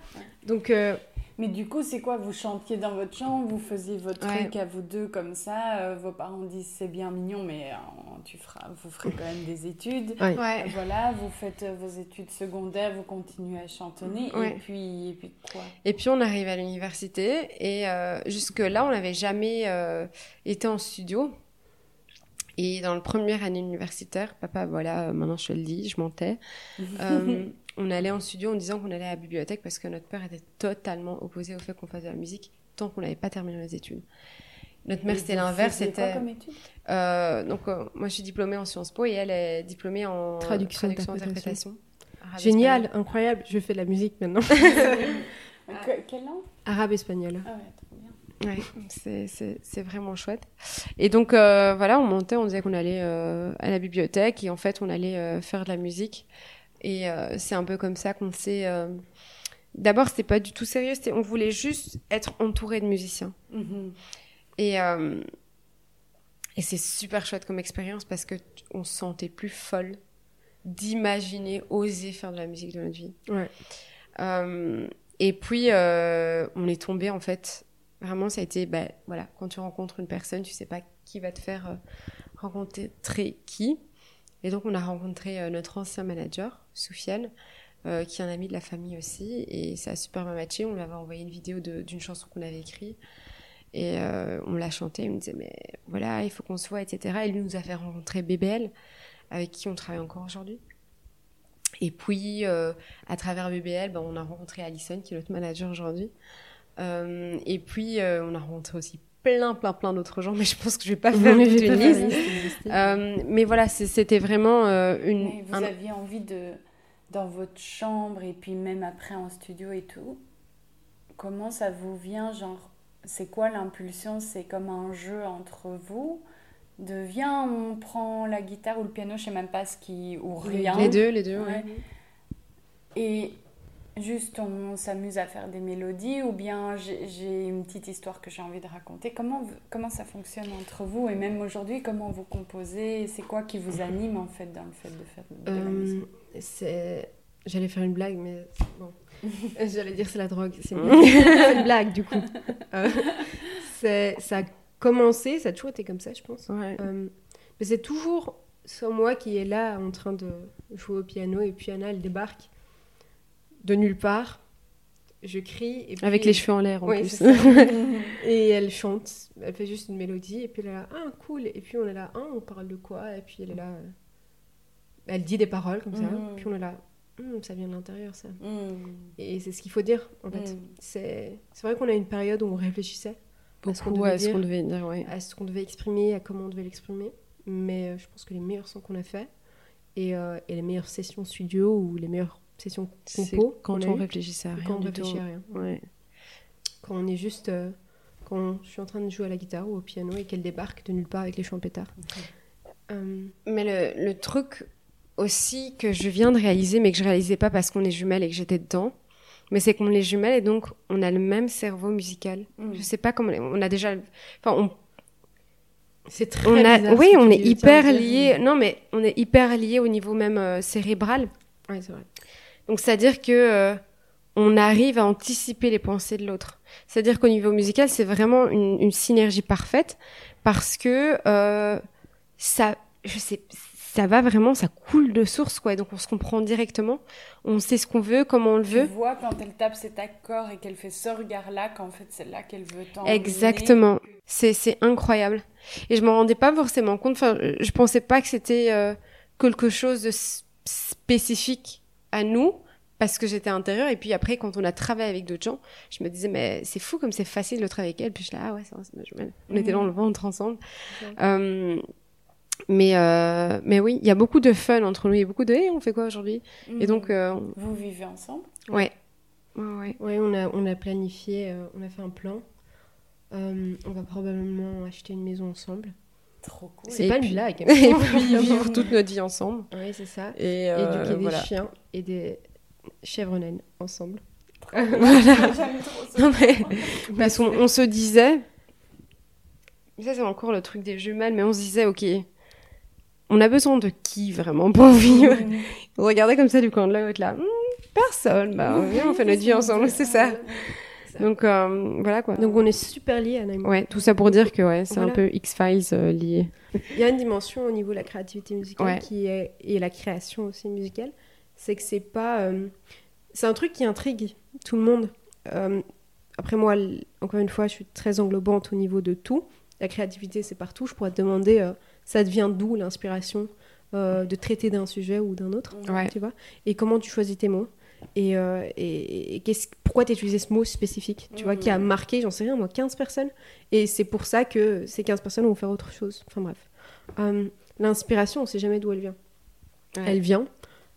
Donc euh, mais du coup, c'est quoi Vous chantiez dans votre chambre, vous faisiez votre truc à vous deux comme ça. Euh, vos parents disent c'est bien mignon, mais euh, tu feras, vous ferez quand même des études. Ouais. Voilà, vous faites vos études secondaires, vous continuez à chantonner. Et, puis, et puis quoi? Et puis on arrive à l'université. Et jusque-là, on n'avait jamais été en studio. Et dans le première année universitaire, papa, voilà, maintenant je te le dis, je mentais. [LAUGHS] on allait en studio en disant qu'on allait à la bibliothèque parce que notre père était totalement opposé au fait qu'on fasse de la musique tant qu'on n'avait pas terminé les études. Notre mère, c'était l'inverse. C'était. Euh, donc, euh, moi, je suis diplômée en Sciences Po et elle est diplômée en traduction, traduction interprétation. Génial, incroyable. Je fais de la musique maintenant. [LAUGHS] [LAUGHS] Quelle langue? Arabe espagnol. Ah ouais, trop bien. Ouais, c'est vraiment chouette. Et donc, euh, voilà, on montait, on disait qu'on allait euh, à la bibliothèque et en fait, on allait euh, faire de la musique. Et c'est un peu comme ça qu'on s'est. D'abord, c'était pas du tout sérieux, on voulait juste être entouré de musiciens. Mm-hmm. Et, et c'est super chouette comme expérience parce que on se sentait plus folle d'imaginer, oser faire de la musique de notre vie. Ouais. et puis, on est tombé en fait Vraiment, ça a été, bah, voilà, quand tu rencontres une personne, tu sais pas qui va te faire euh, rencontrer qui. Et donc, on a rencontré euh, notre ancien manager, Soufiane, euh, qui est un ami de la famille aussi. Et ça a super bien matché. On lui avait envoyé une vidéo d'une chanson qu'on avait écrite. Et on l'a chantée. Il me disait, mais voilà, il faut qu'on se voit, etc. Et lui nous a fait rencontrer BBL, avec qui on travaille encore aujourd'hui. Et puis, à travers BBL, ben, on a rencontré Alison, qui est notre manager aujourd'hui. Euh, et puis, euh, on a rencontré aussi plein, plein, plein d'autres gens, mais je pense que je vais pas faire une liste. Euh, mais voilà, c'était vraiment une. vous aviez envie de, dans votre chambre et puis même après en studio et tout, comment ça vous vient Genre, c'est quoi l'impulsion C'est comme un jeu entre vous de viens, on prend la guitare ou le piano, je sais même pas ce qui. ou rien. Les deux, les deux, ouais. Et juste on s'amuse à faire des mélodies ou bien j'ai une petite histoire que j'ai envie de raconter. Comment, comment ça fonctionne entre vous et même aujourd'hui comment vous composez c'est quoi qui vous anime en fait dans le fait de faire de la euh, musique? c'est j'allais faire une blague mais bon. [LAUGHS] J'allais dire c'est la drogue [LAUGHS] c'est une... blague du coup. Euh, c'est ça a commencé ça a toujours été comme ça je pense. Euh, mais c'est toujours soit moi qui est là en train de jouer au piano et puis Anna elle débarque de nulle part. Je crie. Et Avec les cheveux en l'air en plus. [LAUGHS] et elle chante. Elle fait juste une mélodie. Et puis elle est là, ah cool. Et puis on est là, ah, on parle de quoi? Et puis elle est là. Elle dit des paroles comme ça. Mm. Puis on est là, hum, ça vient de l'intérieur ça. Mm. Et c'est ce qu'il faut dire en fait. Mm. C'est vrai qu'on a une période où on réfléchissait à ce qu'on devait, dire, à ce qu'on devait exprimer, à comment on devait l'exprimer. Mais euh, je pense que les meilleurs sons qu'on a fait et, euh, et les meilleures sessions studio ou les meilleurs session compo. Quand on réfléchissait à rien. Quand on réfléchit à rien. Ouais. Quand on est juste. Euh, quand je suis en train de jouer à la guitare ou au piano et qu'elle débarque de nulle part avec les chants pétards. Euh, mais le, le, truc aussi que je viens de réaliser, mais que je réalisais pas parce qu'on est jumelles et que j'étais dedans, mais c'est qu'on est jumelles et donc on a le même cerveau musical. Mm. Je sais pas comment. On a déjà. Enfin, on, c'est très on a, Oui, on est hyper liés. Non, mais on est hyper liés au niveau même euh, cérébral. Oui, c'est vrai. Donc c'est-à-dire que euh, on arrive à anticiper les pensées de l'autre. C'est-à-dire qu'au niveau musical, c'est vraiment une, une, synergie parfaite parce que euh, ça, je sais, ça va vraiment, ça coule de source quoi. Donc on se comprend directement, on sait ce qu'on veut, comment on le veut. Tu vois quand elle tape cet accord et qu'elle fait ce regard-là, qu'en fait c'est là qu'elle veut tant. Exactement. C'est c'est incroyable. Et je m'en rendais pas forcément compte. Enfin, je pensais pas que c'était euh, quelque chose de spécifique à nous parce que j'étais intérieure et puis après quand on a travaillé avec d'autres gens je me disais mais c'est fou comme c'est facile de travailler avec elle. Puis je là ah ouais c'est vrai on était dans le ventre ensemble. Euh, mais euh, mais oui il y a beaucoup de fun entre nous. Il y a beaucoup de hey, on fait quoi aujourd'hui? Et donc euh, vous vivez ensemble? Ouais. Ouais ouais, on a on a planifié on a fait un plan. On va probablement acheter une maison ensemble Trop cool. C'est pas puis- une blague. [LAUGHS] Et [LAUGHS] puis vivre toute notre vie ensemble. Oui, c'est ça. Et euh, Éduquer des voilà. chiens et des chèvres naines ensemble. [LAUGHS] Non, mais parce qu'on on se disait, ça c'est encore le truc des jumelles, mais on se disait, ok, on a besoin de qui vraiment pour vivre? On regardait comme ça du coin de l'œil, là, Hmm, personne, bah on fait notre vie ensemble, c'est ça. Donc euh, voilà quoi. Donc on est super liés, et moi. Ouais, tout ça pour dire que ouais, c'est un peu X-Files euh, lié. Il y a une dimension au niveau de la créativité musicale Ouais. qui est, et la création aussi musicale. C'est que c'est pas. euh, c'est un truc qui intrigue tout le monde. Après, moi, encore une fois, je suis très englobante au niveau de tout. La créativité, c'est partout. Je pourrais te demander, ça devient d'où l'inspiration de traiter d'un sujet ou d'un autre Ouais. tu vois? Et comment tu choisis tes mots? Et, euh, et, et qu'est-ce- pourquoi tu as utilisé ce mot spécifique, tu vois, qui a marqué, j'en sais rien, moi, 15 personnes. Et c'est pour ça que ces 15 personnes vont faire autre chose. Enfin bref. Euh, L'inspiration, on sait jamais d'où elle vient. Ouais. Elle vient.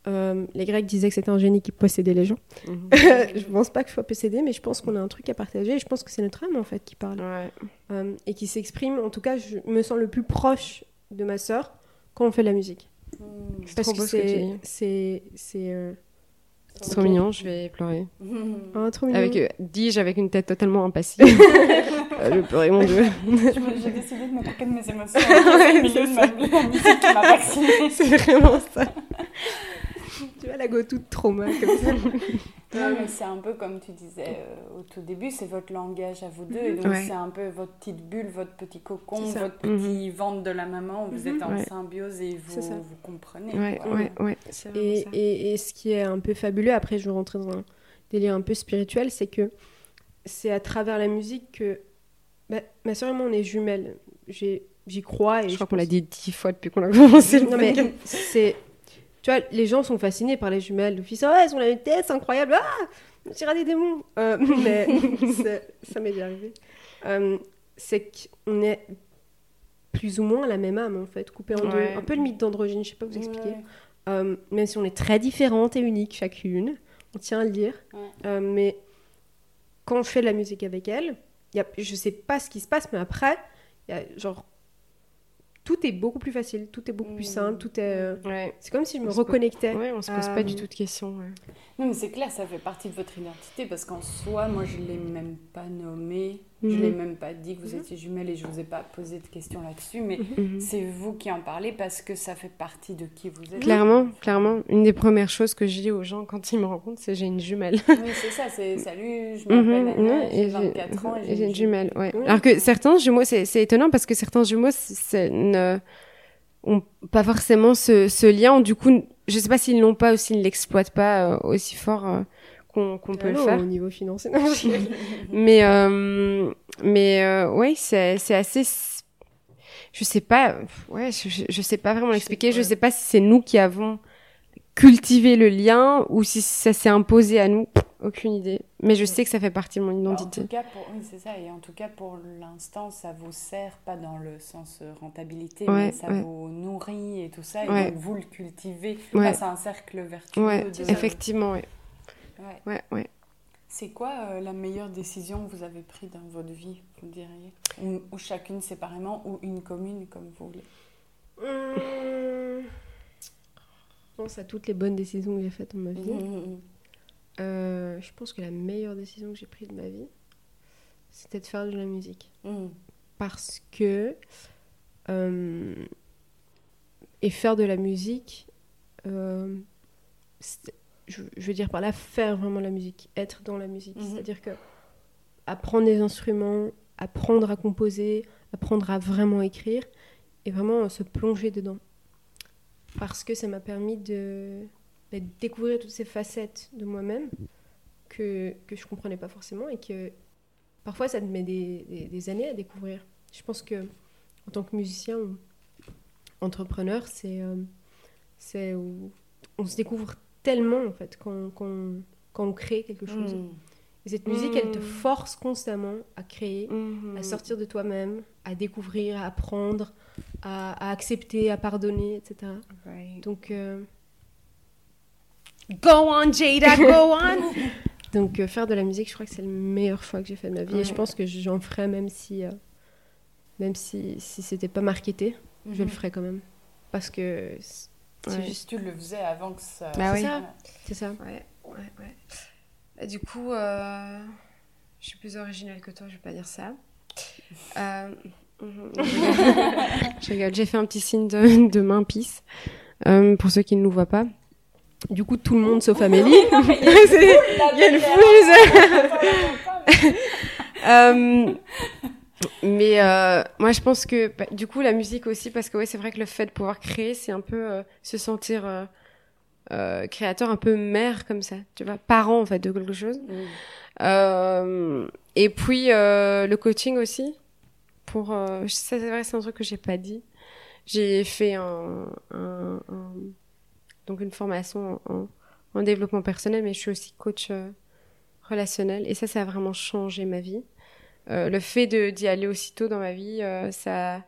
Euh, les Grecs disaient que c'était un génie qui possédait les gens. Mhm. [LAUGHS] je pense pas que je sois possédée, mais je pense qu'on a un truc à partager. Et je pense que c'est notre âme, en fait, qui parle. Ouais. Euh, et qui s'exprime. En tout cas, je me sens le plus proche de ma sœur quand on fait de la musique. C'est Parce trop que que c'est... C'est trop mignon, je vais pleurer. ah, [LAUGHS] trop mignon. Avec, euh, dis-je avec une tête totalement impassive. [LAUGHS] Euh, je pleurais, mon dieu. J'ai décidé de me de mes émotions au milieu de ma la musique qui m'a vaccinée. [LAUGHS] C'est vraiment ça. [LAUGHS] tu vois la go toute trauma comme ça. [LAUGHS] Non, [LAUGHS] mais c'est un peu comme tu disais euh, au tout début, c'est votre langage à vous deux. Et donc, Ouais. c'est un peu votre petite bulle, votre petit cocon, votre petit ventre de la maman où vous êtes en Ouais. symbiose et vous, vous comprenez. Ouais, quoi. ouais, ouais. Et, ça. et, et ce qui est un peu fabuleux, après je vais rentrer dans un délire un peu spirituel, c'est que c'est à travers la musique que bah, ma soeur et moi on est jumelles. J'ai- J'y crois et Je je crois qu'on l'a dit dix fois depuis qu'on a commencé le Non mais c'est, tu vois, les gens sont fascinés par les jumelles. Le fils, oh, elles ont la même tête, c'est incroyable. Ah, on dirait des démons. Euh, [LAUGHS] mais ça m'est déjà arrivé. Euh, c'est qu'on est plus ou moins la même âme en fait, coupée en Ouais. deux. Un peu le mythe d'androgyne, je sais pas vous expliquer. Ouais. Euh, même si on est très différentes et uniques chacune, on tient à le dire. Ouais. Mais quand je fais de la musique avec elle, y a, je sais pas ce qui se passe, mais après, y a, genre, tout est beaucoup plus facile, tout est beaucoup plus simple, tout est. euh, Ouais. C'est comme si je me reconnectais. Ouais, on se pose Euh, pas du tout de questions. ouais. Non, mais c'est clair, ça fait partie de votre identité parce qu'en soi, moi, je ne l'ai même pas nommé. Je Mhm. l'ai même pas dit que vous étiez jumelles et je vous ai pas posé de questions là-dessus. Mais Mhm. c'est vous qui en parlez parce que ça fait partie de qui vous êtes. Clairement, clairement, une des premières choses que je dis aux gens quand ils me rencontrent, c'est j'ai une jumelle. [LAUGHS] Oui, c'est ça. C'est salut, je m'appelle Mhm, Anna, j'ai et 24 ans et j'ai une jumelle. Ouais. Alors que certains jumeaux, c'est c'est étonnant parce que certains jumeaux c'est- c'est- ne ont pas forcément ce, ce lien. Du coup, je sais pas s'ils l'ont pas ou s'ils l'exploitent pas euh, aussi fort euh, qu'on qu'on peut Ah le faire. Au niveau financier. Non. [LAUGHS] Mais, euh, mais euh, ouais, c'est c'est assez. Je sais pas, ouais, je, sais pas vraiment l'expliquer. Je sais pas si c'est nous qui avons cultivé le lien ou si ça s'est imposé à nous. Aucune idée. Mais je sais que ça fait partie de mon En identité. tout cas, pour... oui, c'est ça. Et en tout cas, pour l'instant, ça vous sert pas dans le sens euh, rentabilité, Ouais, mais ça ouais. vous nourrit et tout ça. Et Ouais. donc, vous le cultivez. Ouais. Enfin, c'est un cercle vertueux. Ouais, de- effectivement, ouais. Ouais. Ouais, ouais. C'est quoi euh, la meilleure décision que vous avez prise dans votre vie, vous diriez? Ou, ou chacune séparément, ou une commune, comme vous voulez? Hum, Je pense à toutes les bonnes décisions que j'ai faites dans ma vie. Mhm. Euh, je pense que la meilleure décision que j'ai prise de ma vie, c'était de faire de la musique. Parce que euh, et faire de la musique euh, je, veux dire par là faire vraiment la musique être dans la musique Mhm. c'est à dire que apprendre des instruments apprendre à composer apprendre à vraiment écrire et vraiment se plonger dedans parce que ça m'a permis de, bah, de découvrir toutes ces facettes de moi-même que, que je comprenais pas forcément et que parfois ça te met des, des- des années à découvrir. Je pense que en tant que musicien ou entrepreneur, c'est euh, on se découvre tellement en fait quand, quand, quand on crée quelque chose. Mhm. Et cette musique, elle te Mm. force constamment à créer, à sortir de toi-même, à découvrir, à apprendre, à, à accepter, à pardonner, etc. Right. Donc, euh, go on Jada, go [LAUGHS] on. Donc euh, faire de la musique, je crois que c'est le meilleur choix que j'ai fait de ma vie. Et je pense que j'en ferai même si euh, Même si, si c'était pas marketé, je le Mhm. ferais quand même. Parce que c'est C'est ouais, juste tu le faisais avant que ça. Bah oui. ça. c'est ça. Ouais, ouais, ouais. Bah, du coup, euh, je suis plus originale que toi, je vais pas dire ça. Euh, [LAUGHS] mhm, je rigole. J'ai fait un petit signe de, de main pisse. Euh, pour ceux qui ne nous voient pas. Du coup, tout le monde sauf [LAUGHS] Amélie. [LAUGHS] C'est- Il y a une foule, je sais. Euh, mais euh, moi, je pense que bah, du coup, la musique aussi, parce que ouais, c'est vrai que le fait de pouvoir créer, c'est un peu euh, se sentir euh, euh, créateur, un peu mère comme ça, tu vois, parent en fait de quelque chose. Euh, et puis euh, le coaching aussi. Pour euh, ça, c'est vrai, c'est un truc que j'ai pas dit. J'ai fait un, un- un- donc une formation en, en développement personnel, mais je suis aussi coach relationnel. Et ça, ça a vraiment changé ma vie. Euh, le fait de d'y aller aussitôt dans ma vie, euh, ça,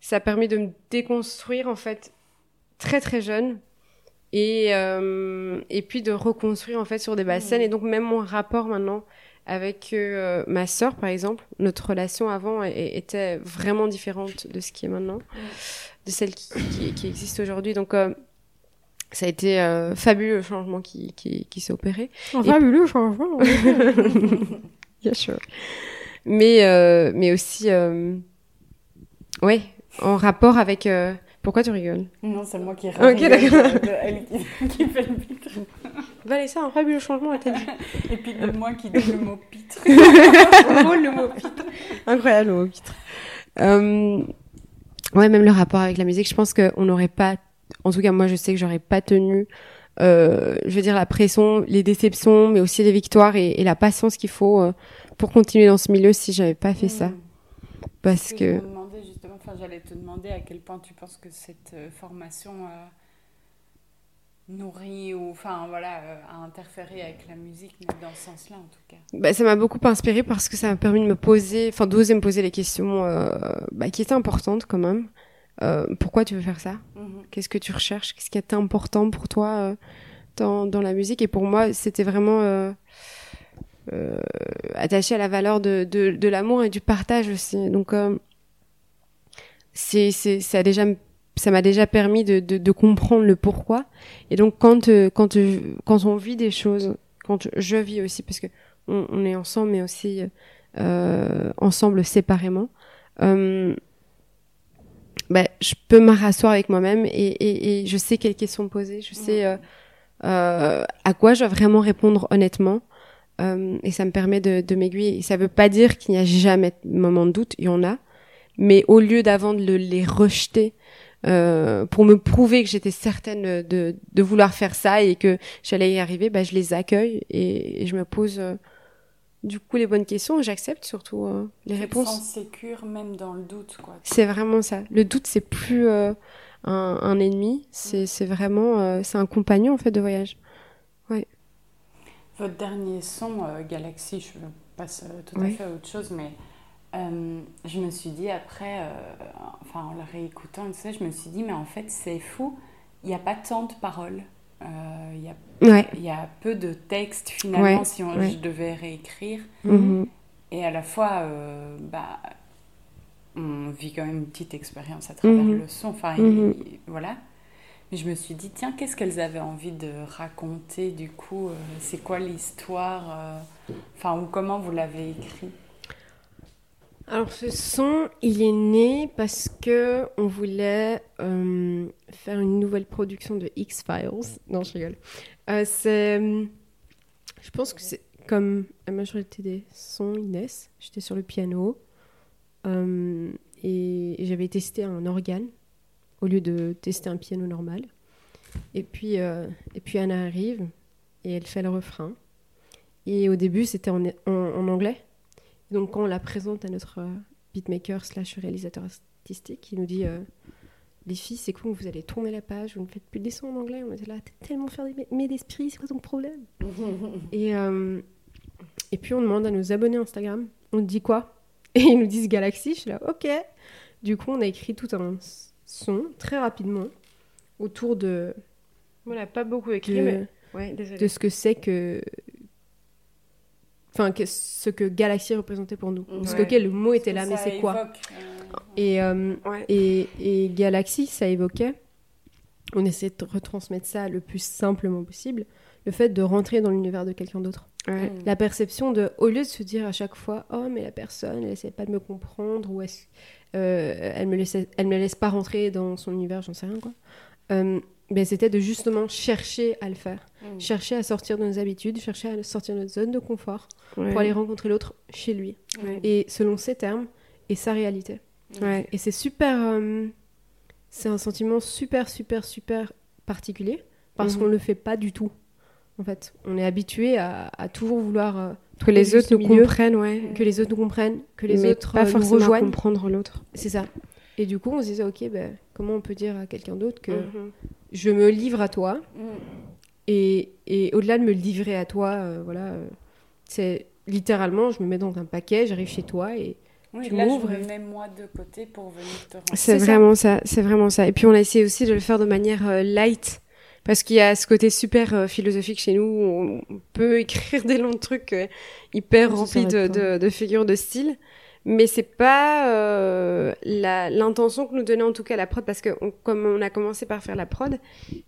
ça a permis de me déconstruire en fait très très jeune et euh, et puis de reconstruire en fait sur des bases saines. Et donc même mon rapport maintenant avec ma sœur par exemple, notre relation avant était vraiment différente de ce qui est maintenant, de celle qui, qui, qui existe aujourd'hui. Donc ça a été fabuleux le changement qui, qui, qui s'est opéré. Un fabuleux changement. [LAUGHS] Bien sûr. Mais, euh, mais aussi, euh, ouais, en rapport avec. euh, Pourquoi tu rigoles? Non, c'est moi qui Ok, rigole d'accord. [LAUGHS] de- de elle qui, qui fait le pitre. Valais ça, un fabuleux changement, elle t'a dit. Et puis de moi qui dit le mot pitre. [LAUGHS] Oh, le mot pitre. Incroyable, le mot pitre. Euh, ouais, même le rapport avec la musique, je pense qu'on n'aurait pas. En tout cas, moi, je sais que j'aurais pas tenu. euh, je veux dire la pression, les déceptions, mais aussi les victoires et, et la patience qu'il faut euh, pour continuer dans ce milieu si j'avais pas fait ça. Mm. Parce Ce que je justement, enfin j'allais te demander à quel point tu penses que cette euh, formation a nourri ou enfin voilà euh, a interféré avec la musique, mais dans ce sens-là en tout cas. Bah, ça m'a beaucoup inspiré parce que ça m'a permis de me poser, enfin d'oser me poser les questions euh, bah, qui étaient importantes quand même. Euh, pourquoi tu veux faire ça? Mhm. Qu'est-ce que tu recherches? Qu'est-ce qui est important pour toi euh, dans, dans la musique? Et pour moi, c'était vraiment euh, attaché à la valeur de, de, de l'amour et du partage aussi. Donc, euh, c'est, c'est, ça a déjà, ça m'a déjà permis de, de, de comprendre le pourquoi. Et donc, quand, euh, quand, euh, quand on vit des choses, quand je vis aussi, parce que on, on est ensemble, mais aussi euh, ensemble séparément. Euh, bah, je peux me rasseoir avec moi-même et, et, et je sais quelles questions poser, je sais à quoi je dois vraiment répondre honnêtement. Euh, et ça me permet de, de m'aiguiller. Ça veut pas dire qu'il n'y a jamais de moment de doute, il y en a. Mais au lieu d'avant de le- les rejeter euh, pour me prouver que j'étais certaine de, de vouloir faire ça et que j'allais y arriver, bah, je les accueille et, et je me pose euh, du coup les bonnes questions et j'accepte surtout euh, les réponses. sens sécure même dans le doute quoi. C'est vraiment ça. Le doute, c'est plus euh, un, un ennemi, c'est c'est vraiment euh, c'est un compagnon en fait de voyage. Votre dernier son, euh, Galaxy, je passe euh, tout Oui. à fait à autre chose, mais euh, je me suis dit après, euh, enfin en le réécoutant, tu sais, je me suis dit, mais en fait c'est fou, il n'y a pas tant de paroles, il y, a, Ouais. il y a peu de textes finalement Ouais, si on, ouais. je devais réécrire, Mhm. et à la fois, bah, on vit quand même une petite expérience à travers Mhm. le son, enfin Mhm. et- voilà. Je me suis dit, tiens, qu'est-ce qu'elles avaient envie de raconter du coup euh, C'est quoi l'histoire euh, Enfin, ou comment vous l'avez écrit? Alors ce son, il est né parce que on voulait euh, faire une nouvelle production de X-Files. Non, je rigole. C'est, je pense que c'est comme la majorité des sons Inès. J'étais sur le piano et j'avais testé un organe au lieu de tester un piano normal. Et puis, euh, et puis Anna arrive et elle fait le refrain. Et au début, c'était en, en- en anglais. Donc quand on la présente à notre euh, beatmaker slash réalisateur artistique, il nous dit euh, les filles, c'est con, vous allez tourner la page, vous ne faites plus des sons en anglais. On était là, t'es tellement fermé d'esprit, c'est quoi ton problème? [LAUGHS] Et, euh, et puis on demande à nos abonnés Instagram, on dit quoi? Et ils nous disent Galaxy, je suis là, ok. Du coup, on a écrit tout un s- son très rapidement autour de, On n'a pas beaucoup écrit, de, mais ouais, désolé. de ce que c'est que enfin que- ce que Galaxy représentait pour nous. Parce que ok, le mot était là, mais c'est quoi euh, Et, euh, Ouais. et, et Galaxy, ça évoquait, on essaie de retransmettre ça le plus simplement possible, le fait de rentrer dans l'univers de quelqu'un d'autre. Ouais. Mm. La perception de, au lieu de se dire à chaque fois, oh mais la personne, elle essaie pas de me comprendre, ou est-ce, elle me laisse, elle me laisse pas rentrer dans son univers, j'en sais rien quoi. Euh, ben, c'était de justement chercher à le faire, Mm. chercher à sortir de nos habitudes, chercher à sortir de notre zone de confort Ouais. pour aller rencontrer l'autre chez lui, Ouais. et selon ses termes et sa réalité. Ouais. Et c'est super. euh, c'est un sentiment super, super, super particulier parce Mhm. qu'on le fait pas du tout. En fait, on est habitué à, à toujours vouloir euh, Que les autres nous milieu, comprennent, ouais. que les autres nous comprennent, que les Mais autres pas euh, nous forcément rejoignent. comprendre l'autre. C'est ça. Et du coup, on se disait, ok, ben, comment on peut dire à quelqu'un d'autre que Mhm. je me livre à toi Mm. et, et au-delà de me livrer à toi, euh, voilà, euh, c'est littéralement, je me mets dans un paquet, j'arrive chez toi et Oui, Tu là, je m'ouvres me et- mets moi de côté pour venir te rendre. C'est ça. vraiment ça. c'est vraiment ça. Et puis on a essayé aussi de le faire de manière euh, light, parce qu'il y a ce côté super euh, philosophique chez nous, où on peut [LAUGHS] écrire des longs trucs euh, hyper remplis de, de, de figures de style, mais c'est pas euh, la- l'intention que nous donnait en tout cas la prod, parce que on- comme on a commencé par faire la prod,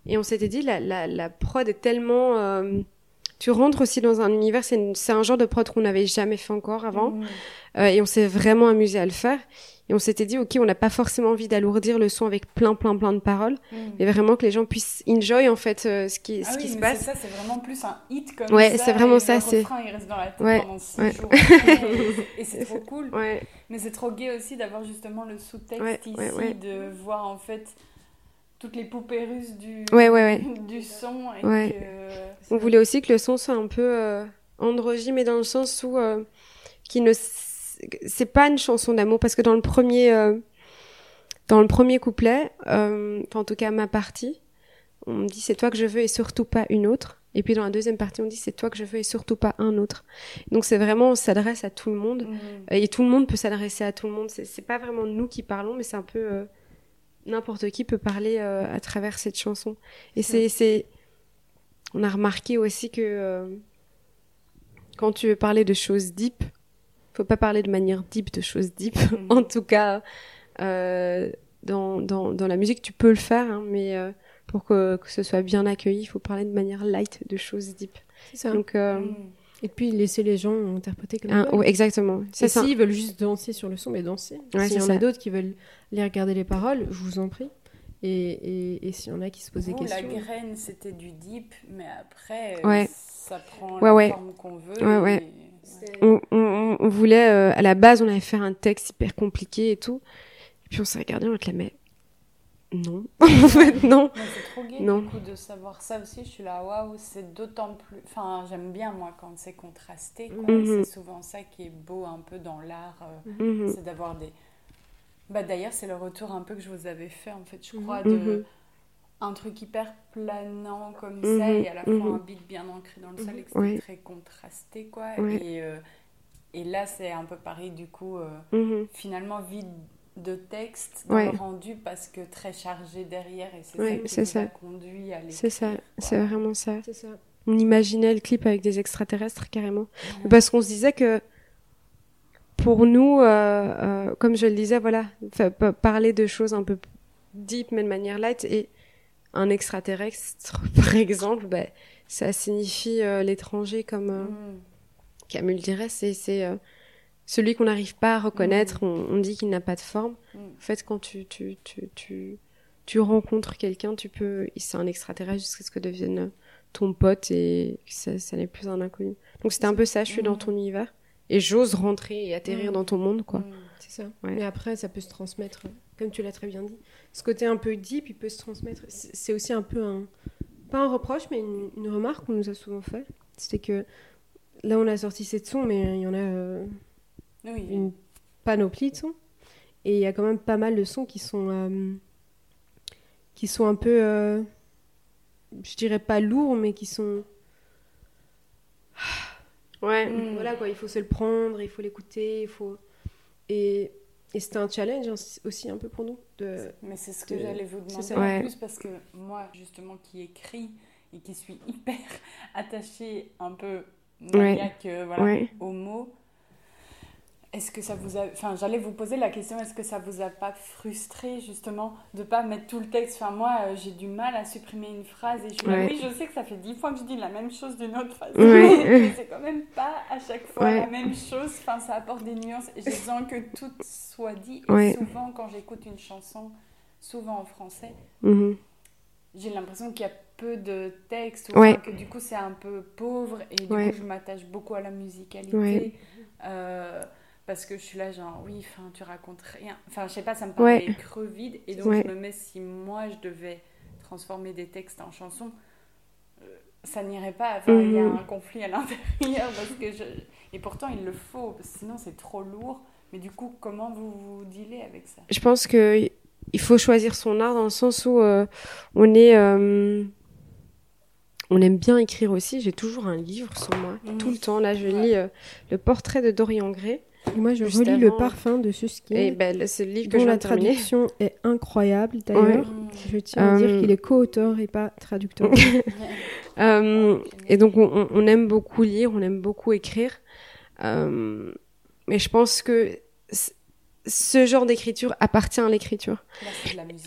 et on s'était dit la, la, la prod est tellement... euh, tu rentres aussi dans un univers, c'est un genre de prod qu'on n'avait jamais fait encore avant. Euh, et on s'est vraiment amusé à le faire. Et on s'était dit, ok, on n'a pas forcément envie d'alourdir le son avec plein, plein, plein de paroles, Mm. mais vraiment que les gens puissent enjoy en fait euh, ce qui, Ah ce oui, qui se passe. c'est ça, c'est vraiment plus un hit comme Ouais, ça. c'est vraiment et ça, Le refrain, il reste dans la tête Ouais, pendant six ouais. jours. [LAUGHS] et c'est trop [LAUGHS] cool. Ouais, Mais c'est trop gai aussi d'avoir justement le sous-texte Ouais, ici, ouais, ouais. de voir en fait toutes les poupées russes du, Ouais, ouais, ouais. [LAUGHS] du son. Et Ouais. que... on voulait aussi que le son soit un peu euh, androgyne, mais dans le sens où euh, qui ne c'est pas une chanson d'amour parce que dans le premier euh, dans le premier couplet, euh, en tout cas ma partie, on me dit c'est toi que je veux et surtout pas une autre. Et puis dans la deuxième partie, on dit c'est toi que je veux et surtout pas un autre. Donc c'est vraiment on s'adresse à tout le monde. Mm. Et tout le monde peut s'adresser à tout le monde. C'est pas vraiment nous qui parlons, mais c'est un peu euh, n'importe qui peut parler euh, à travers cette chanson. Et c'est c'est on a remarqué aussi que quand tu veux parler de choses deep, faut pas parler de manière deep de choses deep. [LAUGHS] [LAUGHS] En tout cas, euh, dans, dans, dans la musique, tu peux le faire, hein, mais euh, pour que, que ce soit bien accueilli, il faut parler de manière light de choses deep. c'est ça. Donc, euh, Mm. Et puis laisser les gens interpréter comme ils veulent. ouais, exactement. C'est ça. s'ils veulent juste danser sur le son, mais danser. Ouais, S'il y en a d'autres qui veulent les regarder les paroles, je vous en prie. Et, et, et s'il y en a qui se posent des Vous, la questions. graine, c'était du deep, mais après, Ouais. ça prend Ouais, la ouais. forme qu'on veut. Ouais, ouais. On, on, on voulait, euh, à la base, on avait fait un texte hyper compliqué et tout. Et puis on s'est regardé, on était là, mais non. [LAUGHS] en fait, non. Mais c'est trop gai Non. du coup de savoir ça aussi. Je suis là, waouh, c'est d'autant plus. Enfin, j'aime bien moi quand c'est contrasté. Mhm. Et C'est souvent ça qui est beau un peu dans l'art. euh, Mhm. C'est d'avoir des. Bah d'ailleurs, c'est le retour un peu que je vous avais fait en fait, je crois, Mhm. de un truc hyper planant comme Mhm. ça et à la fois Mhm. un beat bien ancré dans le sol et que c'était Ouais. très contrasté quoi. Et, euh, et là, c'est un peu pareil du coup. euh, Mhm. finalement vide de texte dans Ouais. le rendu parce que très chargé derrière et c'est ça qui c'est ça. a conduit à. C'est ça, quoi. c'est vraiment ça. C'est ça. On imaginait le clip avec des extraterrestres carrément. Parce qu'on se disait que pour nous, euh, euh, comme je le disais, voilà, parler de choses un peu deep mais de manière light et un extraterrestre, [LAUGHS] par exemple, ben, ça signifie euh, l'étranger comme euh, Mm. Camus le dirait, c'est c'est, euh, celui qu'on n'arrive pas à reconnaître. On, on dit qu'il n'a pas de forme. Mm. En fait, quand tu tu tu tu, tu rencontres quelqu'un, tu peux, c'est un extraterrestre jusqu'à ce que devienne ton pote et que ça, ça n'est plus un inconnu. Donc c'était un peu ça. Je suis dans Mm. ton univers et j'ose rentrer et atterrir Mm. dans ton monde, quoi. Mm. C'est ça. Ouais. Mais après, ça peut se transmettre, euh, comme tu l'as très bien dit. Ce côté un peu deep, il peut se transmettre. C'est aussi un peu un. Pas un reproche, mais une, une remarque qu'on nous a souvent fait. C'était que là, on a sorti cette son, mais il y en a euh, Oui. une panoplie de sons. Et il y a quand même pas mal de sons qui sont. euh, qui sont un peu. euh, je dirais pas lourds, mais qui sont. Ouais. Mm. Voilà quoi, il faut se le prendre, il faut l'écouter, il faut. Et, et c'était un challenge aussi un peu pour nous. De... Mais c'est ce que de- j'allais vous demander en Ouais. plus parce que moi, justement, qui écris et qui suis [LAUGHS] hyper attachée un peu maniaque euh, voilà, Ouais. au mot. Est-ce que ça vous a... Enfin, j'allais vous poser la question, est-ce que ça vous a pas frustré, justement, de pas mettre tout le texte? Enfin, moi, euh, j'ai du mal à supprimer une phrase et je suis là, Ouais. oui, je sais que ça fait dix fois que je dis la même chose d'une autre façon, Ouais. [LAUGHS] mais c'est quand même pas à chaque fois Ouais. la même chose. Enfin, ça apporte des nuances j'ai besoin que tout soit dit. Et souvent, quand j'écoute une chanson, souvent en français, Mhm. j'ai l'impression qu'il y a peu de texte, ou que du coup c'est un peu pauvre, et du coup je m'attache beaucoup à la musicalité, euh, parce que je suis là genre, oui, enfin tu racontes rien, enfin je sais pas, ça me paraît Ouais. creux vide, et donc Ouais. je me mets, si moi je devais transformer des textes en chansons, euh, ça n'irait pas, enfin il y a Mhm. un conflit à l'intérieur, parce que je... Et pourtant il le faut, parce que sinon c'est trop lourd, mais du coup comment vous vous dealez avec ça? Je pense que il faut choisir son art dans le sens où euh, on est euh, on aime bien écrire aussi. J'ai toujours un livre sur moi, Mhm. tout le temps. Là, je lis euh, le portrait de Dorian Gray. Moi, je relis le parfum de Susskind, Et ben, c'est le livre que dont je la terminer. traduction est incroyable d'ailleurs. Je tiens à dire Euh, qu'il est co-auteur et pas traducteur. [LAUGHS] Euh, et donc, on, aime beaucoup lire, on aime beaucoup écrire. Euh, mais je pense que ce genre d'écriture appartient à l'écriture.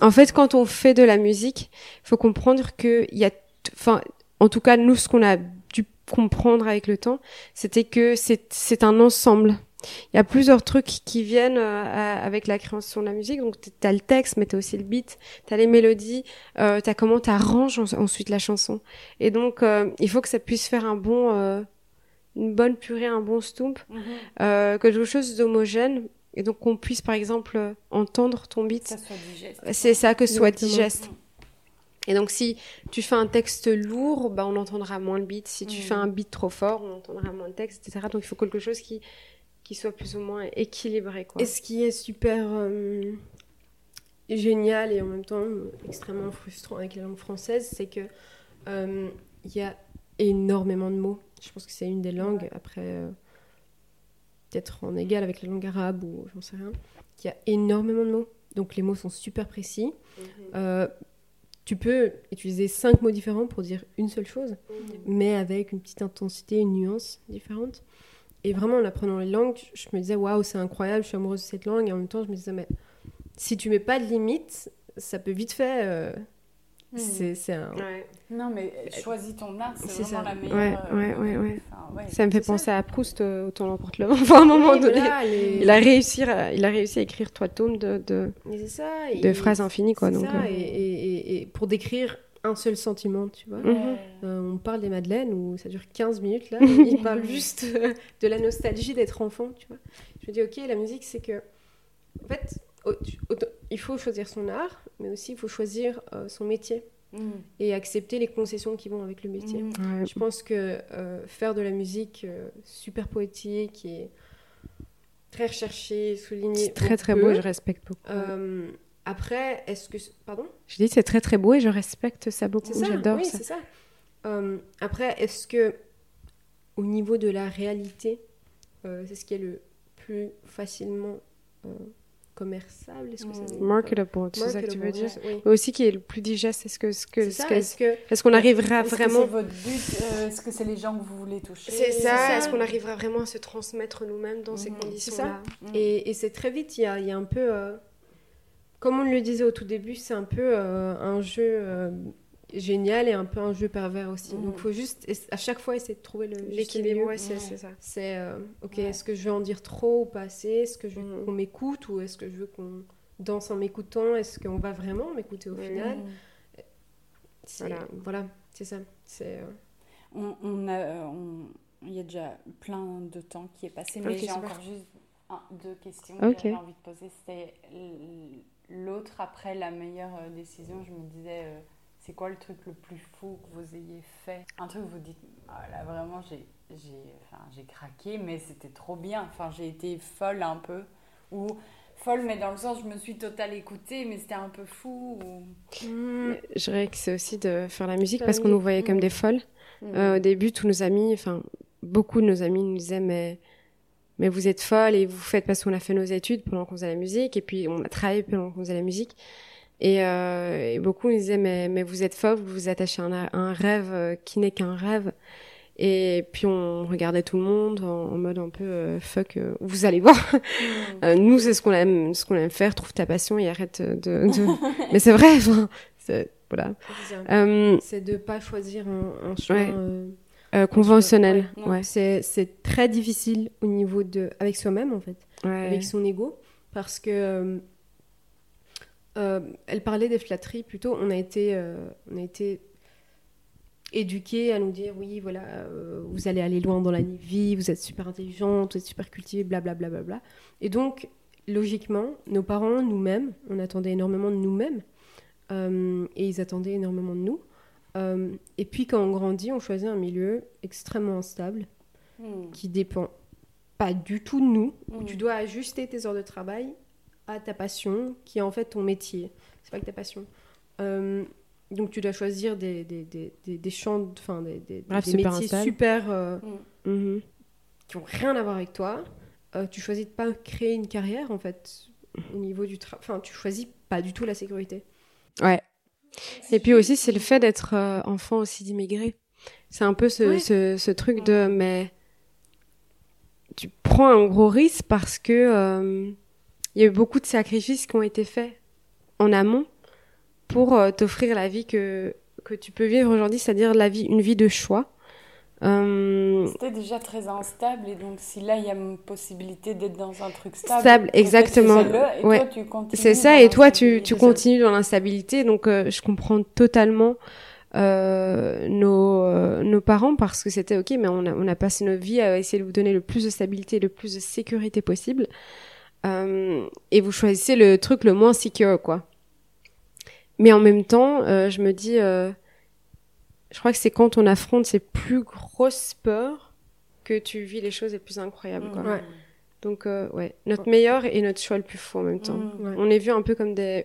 En fait, quand on fait de la musique, il faut comprendre que il y a, enfin, en tout cas, nous, ce qu'on a dû comprendre avec le temps, c'était que c'est un ensemble. Il y a plusieurs trucs qui viennent euh, avec la création de la musique. Donc, t'as le texte, mais t'as aussi le beat, t'as les mélodies, euh, t'as comment t'arranges en- ensuite la chanson. Et donc, euh, il faut que ça puisse faire un bon, euh, une bonne purée, un bon stomp, Mhm. euh, quelque chose d'homogène. Et donc, qu'on puisse, par exemple, entendre ton beat. Que ça soit digeste. C'est ça que soit Exactement. digeste. Et donc, si tu fais un texte lourd, bah, on entendra moins le beat. Si tu Mm. fais un beat trop fort, on entendra moins le texte, etc. Donc, il faut quelque chose qui, qui soit plus ou moins équilibré, quoi. Et ce qui est super euh, génial et en même temps euh, extrêmement frustrant avec la langue française, c'est que euh, il y a énormément de mots. Je pense que c'est une des langues, après euh, peut-être en égal avec la langue arabe ou j'en sais rien, qu'il y a énormément de mots. Donc les mots sont super précis. Euh, tu peux utiliser cinq mots différents pour dire une seule chose, mais avec une petite intensité, une nuance différente. Et vraiment, en apprenant les langues, je me disais, waouh, c'est incroyable, je suis amoureuse de cette langue. Et en même temps, je me disais, mais si tu mets pas de limite, ça peut vite fait. euh, Mhm. c'est, un. Ouais. Non, mais choisis ton art, c'est vraiment ça. la meilleure. Ouais, ouais, ouais, ouais. enfin, ouais. Ça me fait ça. penser à Proust, euh, autant l'emporte le vent. [LAUGHS] Enfin, à un moment Oui, donné, voilà, les- il, a réussi à, il a réussi à écrire trois tomes de, de, et- phrases infinies, quoi. c'est Donc, ça, euh, et- et- et pour décrire un seul sentiment, tu vois. Mhm. Euh, on parle des Madeleines où ça dure 15 minutes là, [LAUGHS] il parle juste de la nostalgie d'être enfant, tu vois. Je me dis ok, la musique c'est que en fait il faut choisir son art, mais aussi il faut choisir euh, son métier Mm. et accepter les concessions qui vont avec le métier. Ouais. Je pense que euh, faire de la musique euh, super poétique et très recherchée, soulignée, C'est très très peut. beau je respecte beaucoup. Après, est-ce que pardon? Je dis c'est très très beau et je respecte ça beaucoup. C'est ça, J'adore oui, ça. c'est ça. Euh, après, est-ce que au niveau de la réalité, euh, c'est ce qui est le plus facilement euh, commerçable? Est-ce que ça Mm. Marketable, c'est ça que tu veux Marketable, dire oui. Mais aussi qui est le plus digeste. Est-ce que, ce que, C'est ce ça, que- est-ce que est-ce qu'on arrivera Est-ce que vraiment c'est votre but euh, Est-ce que c'est les gens que vous voulez toucher? C'est ça, ça. est-ce qu'on arrivera vraiment à se transmettre nous-mêmes dans ces Mhm. conditions-là? Mm. Et, et c'est très vite, il y a, y a un peu, euh, comme on le disait au tout début, c'est un peu euh, un jeu euh, génial et un peu un jeu pervers aussi. Mhm. Donc il faut juste à chaque fois essayer de trouver L'équilibre, ouais, c'est ça. C'est euh, ok, Ouais. est-ce que je veux en dire trop ou pas assez? Est-ce que je veux Mhm. qu'on m'écoute ou est-ce que je veux qu'on danse en m'écoutant? Est-ce qu'on va vraiment m'écouter au Mhm. final? Voilà. Voilà, c'est ça. C'est euh, On, on a, on- il y a déjà plein de temps qui est passé, mais j'ai encore juste un- deux questions que j'avais envie de poser. C'était l'autre après la meilleure euh, décision. Je me disais, euh, c'est quoi le truc le plus fou que vous ayez fait? Un truc où vous dites, ah, là vraiment j'ai, j'ai, enfin, j'ai craqué, mais c'était trop bien. Enfin, j'ai été folle un peu. Ou folle, mais dans le sens, je me suis total écoutée, mais c'était un peu fou. ou- Je dirais que c'est aussi de faire la musique Faire parce qu'on nous voyait comme Mhm. des folles. Euh, au début, tous nos amis, enfin, beaucoup de nos amis nous disaient, mais, mais vous êtes folle et vous faites parce qu'on a fait nos études pendant qu'on faisait la musique et puis on a travaillé pendant qu'on faisait la musique. Et, euh, et beaucoup nous disaient, mais, mais vous êtes folle, vous vous attachez à un, à un rêve euh, qui n'est qu'un rêve. Et puis on regardait tout le monde en, en mode un peu euh, fuck, euh, vous allez voir. [LAUGHS] Euh, nous c'est ce qu'on aime, ce qu'on aime faire. Trouve ta passion et arrête de. de... [LAUGHS] Mais c'est vrai. Enfin, voilà. C'est de pas choisir un, un chemin. Ouais. Euh, euh, conventionnel. Ouais, Ouais. C'est très difficile au niveau de avec soi-même en fait, Ouais. avec son ego, parce que euh, euh, elle parlait des flatteries. Plutôt, on a été, euh, on a été éduqués à nous dire oui, voilà, vous allez aller loin dans la vie, vous êtes super intelligente, vous êtes super cultivée, blablabla. Bla, bla, bla. Et donc, logiquement, nos parents, nous-mêmes, on attendait énormément de nous-mêmes, et ils attendaient énormément de nous. Euh, et puis, quand on grandit, on choisit un milieu extrêmement instable Hmm. qui dépend pas du tout de nous, où Mm. tu dois ajuster tes heures de travail à ta passion, qui est en fait ton métier. C'est pas que ta passion. Euh, donc tu dois choisir des, des, des, des, des champs, de- enfin des, des, Bref, des super métiers instable. super euh, Hmm. Mhm. qui ont rien à voir avec toi. Euh, tu choisis de pas créer une carrière en fait au niveau du travail. Enfin, tu choisis pas du tout la sécurité. Ouais. Et puis aussi, c'est le fait d'être euh, enfant aussi d'immigrés. C'est un peu ce, Ouais. ce, ce truc de, mais tu prends un gros risque parce que euh, il y a eu beaucoup de sacrifices qui ont été faits en amont pour euh, t'offrir la vie que que tu peux vivre aujourd'hui, c'est-à-dire la vie, une vie de choix. Euh, C'était déjà très instable et donc si là il y a une possibilité d'être dans un truc stable. Stable, exactement. c'est ça, et Ouais. toi, tu ça, et toi, tu, continues dans l'instabilité, donc euh, je comprends totalement euh, nos, euh, nos parents parce que c'était ok, mais on a, on a passé notre vie à essayer de vous donner le plus de stabilité, le plus de sécurité possible, Euh, et vous choisissez le truc le moins secure, quoi. Mais en même temps, euh, je me dis, euh, je crois que c'est quand on affronte ces plus grosses peurs que tu vis les choses les plus incroyables, quoi. Ouais. Donc, euh, ouais, notre meilleur et notre choix le plus fou en même temps. Ouais. On est vu un peu comme des,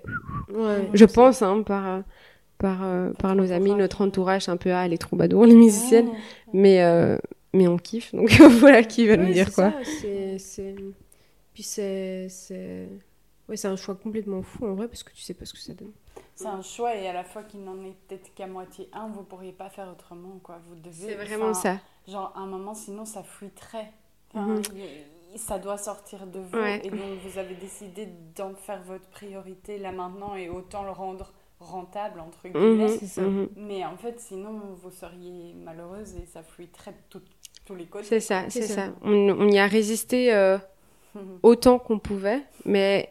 Ouais. je pense, hein, par, euh, par, euh, par nos amis, notre entourage, un peu, ah, les troubadours, les musiciennes. Mais, euh, mais on kiffe, donc [LAUGHS] voilà qui va nous dire c'est quoi. ça, c'est- c'est- Puis c'est. c'est- Ouais, c'est un choix complètement fou en vrai parce que tu sais pas ce que ça donne. C'est un choix et à la fois qu'il n'en est peut-être qu'à moitié un, vous pourriez pas faire autrement quoi. Vous devez. C'est vraiment ça. Genre à un moment sinon ça fuiterait. Enfin, Mhm. Ça doit sortir de vous Ouais. et donc vous avez décidé d'en faire votre priorité là maintenant et autant le rendre rentable entre guillemets. Mhm, c'est ça. mhm. Mais en fait sinon vous seriez malheureuse et ça fuiterait de tout- tous les côtés. C'est ça, c'est ça. ça. On, on y a résisté euh, [LAUGHS] autant qu'on pouvait, mais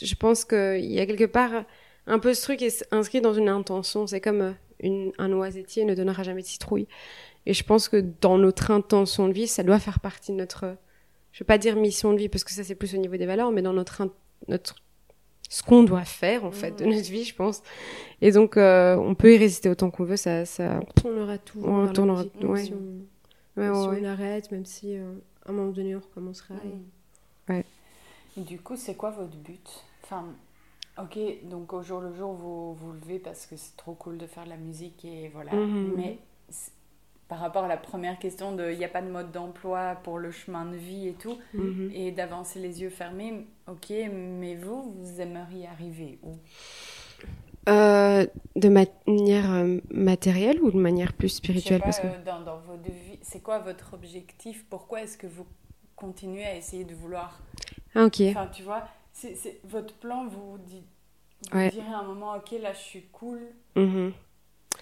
je pense qu'il y a quelque part un peu ce truc est inscrit dans une intention. C'est comme euh, une, un noisettier ne donnera jamais de citrouille. Et je pense que dans notre intention de vie, ça doit faire partie de notre, je veux pas dire mission de vie parce que ça c'est plus au niveau des valeurs, mais dans notre, in- notre ce qu'on doit faire en fait de notre vie, je pense. Et donc euh, on peut y résister autant qu'on veut, ça, ça, On tournera tout. On tournera- même ouais. Si, on, ouais, même ouais, si ouais. on arrête, même si euh, à un moment donné on recommencera. et- Mm. Ouais. Et du coup, c'est quoi votre but? Enfin, ok, donc au jour le jour, vous vous levez parce que c'est trop cool de faire de la musique et voilà. Mhm. Mais par rapport à la première question de il n'y a pas de mode d'emploi pour le chemin de vie et tout, Mhm. et d'avancer les yeux fermés, ok, mais vous, vous aimeriez arriver où? Euh, de manière euh, matérielle ou de manière plus Je sais spirituelle pas, parce que... euh, dans, dans votre vie, c'est quoi votre objectif? Pourquoi est-ce que vous continuez à essayer de vouloir? Ah ok. Enfin, tu vois, c'est votre plan, vous, dit, vous Ouais. direz à un moment, ok, là, je suis cool. Mhm.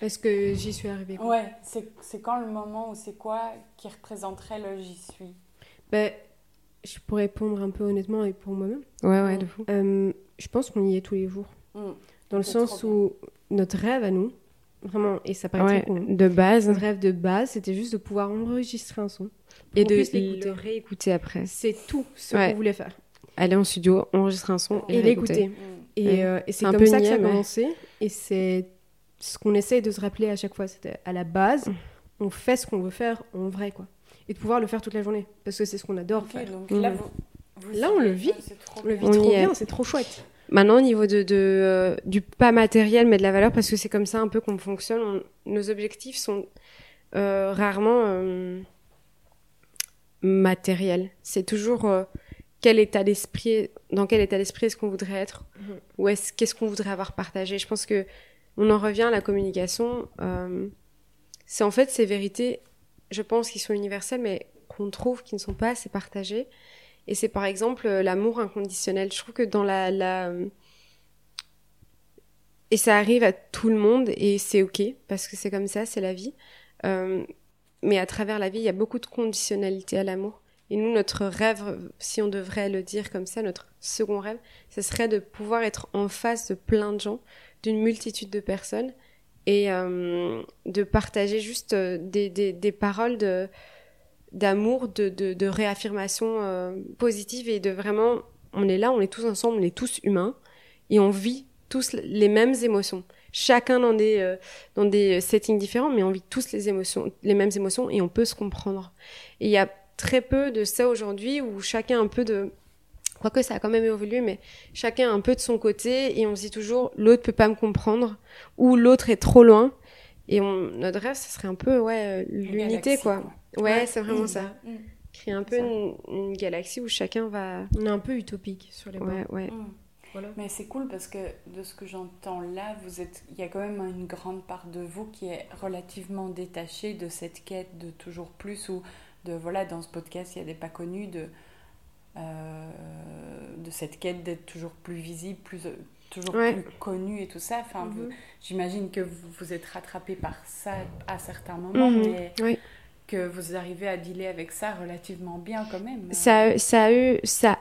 Est-ce que j'y suis arrivée quoi? Ouais, c'est quand le moment ou c'est quoi qui représenterait le j'y suis? Ben, je pourrais répondre un peu honnêtement et pour moi-même. Ouais, ouais, de fou. Euh, je pense qu'on y est tous les jours. Hmm. Dans le sens où notre rêve à nous, vraiment, et ça paraît Ouais, très con, de base. notre rêve de base, c'était juste de pouvoir enregistrer un son. Et de le réécouter après. C'est tout ce Ouais. qu'on voulait faire. Aller en studio, enregistrer un son et, l'écouter. Et, Ouais. euh, et c'est un comme peu ça que ça a mais- commencé. Et c'est ce qu'on essaye de se rappeler à chaque fois. C'était à la base, on fait ce qu'on veut faire en vrai, quoi. Et de pouvoir le faire toute la journée. Parce que c'est ce qu'on adore faire. donc là, vous, vous Là, on le vit. ouais, c'est trop On le vit On trop bien, c'est trop chouette. Maintenant, au niveau de, de, euh, du pas matériel, mais de la valeur, parce que c'est comme ça un peu qu'on fonctionne, on- nos objectifs sont euh, rarement euh, matériels. C'est toujours euh, quel état d'esprit, dans quel état d'esprit est-ce qu'on voudrait être, Mhm. ou est-ce qu'est-ce qu'on voudrait avoir partagé. Je pense que on en revient à la communication. euh, c'est en fait ces vérités. je pense, qui sont universels, mais qu'on trouve qui ne sont pas assez partagés. Et c'est par exemple euh, l'amour inconditionnel. Je trouve que dans la, la... Et ça arrive à tout le monde et c'est ok, parce que c'est comme ça, c'est la vie. Euh, mais à travers la vie, il y a beaucoup de conditionnalité à l'amour. Et nous, notre rêve, si on devrait le dire comme ça, notre second rêve, ce serait de pouvoir être en face de plein de gens, d'une multitude de personnes, et euh, de partager juste euh, des, des, des paroles de d'amour, de, de, réaffirmation euh, positive et de vraiment, on est là, on est tous ensemble, on est tous humains et on vit tous les mêmes émotions. Chacun dans des, dans des settings différents, mais on vit tous les émotions, les mêmes émotions et on peut se comprendre. Et il y a très peu de ça aujourd'hui où chacun un peu de, quoique ça a quand même évolué, mais chacun un peu de son côté et on se dit toujours l'autre peut pas me comprendre ou l'autre est trop loin. Et on, notre rêve, ce serait un peu ouais l'unité quoi. Ouais, Ouais, c'est vraiment mm, ça. Mm. Créer un peu une, une galaxie où chacun va. On est un peu utopique sur les. Ouais, ouais. Mm. Voilà. Mais c'est cool parce que de ce que j'entends là, vous êtes, il y a quand même une grande part de vous qui est relativement détachée de cette quête de toujours plus ou de voilà dans ce podcast il y a des pas connus de euh, de cette quête d'être toujours plus visible, plus toujours Ouais. plus connu et tout ça. Enfin, Mhm. j'imagine que vous vous êtes rattrapé par ça à certains moments, Mhm. mais Oui. que vous arrivez à dealer avec ça relativement bien quand même. Ça, a- ça a eu, ça,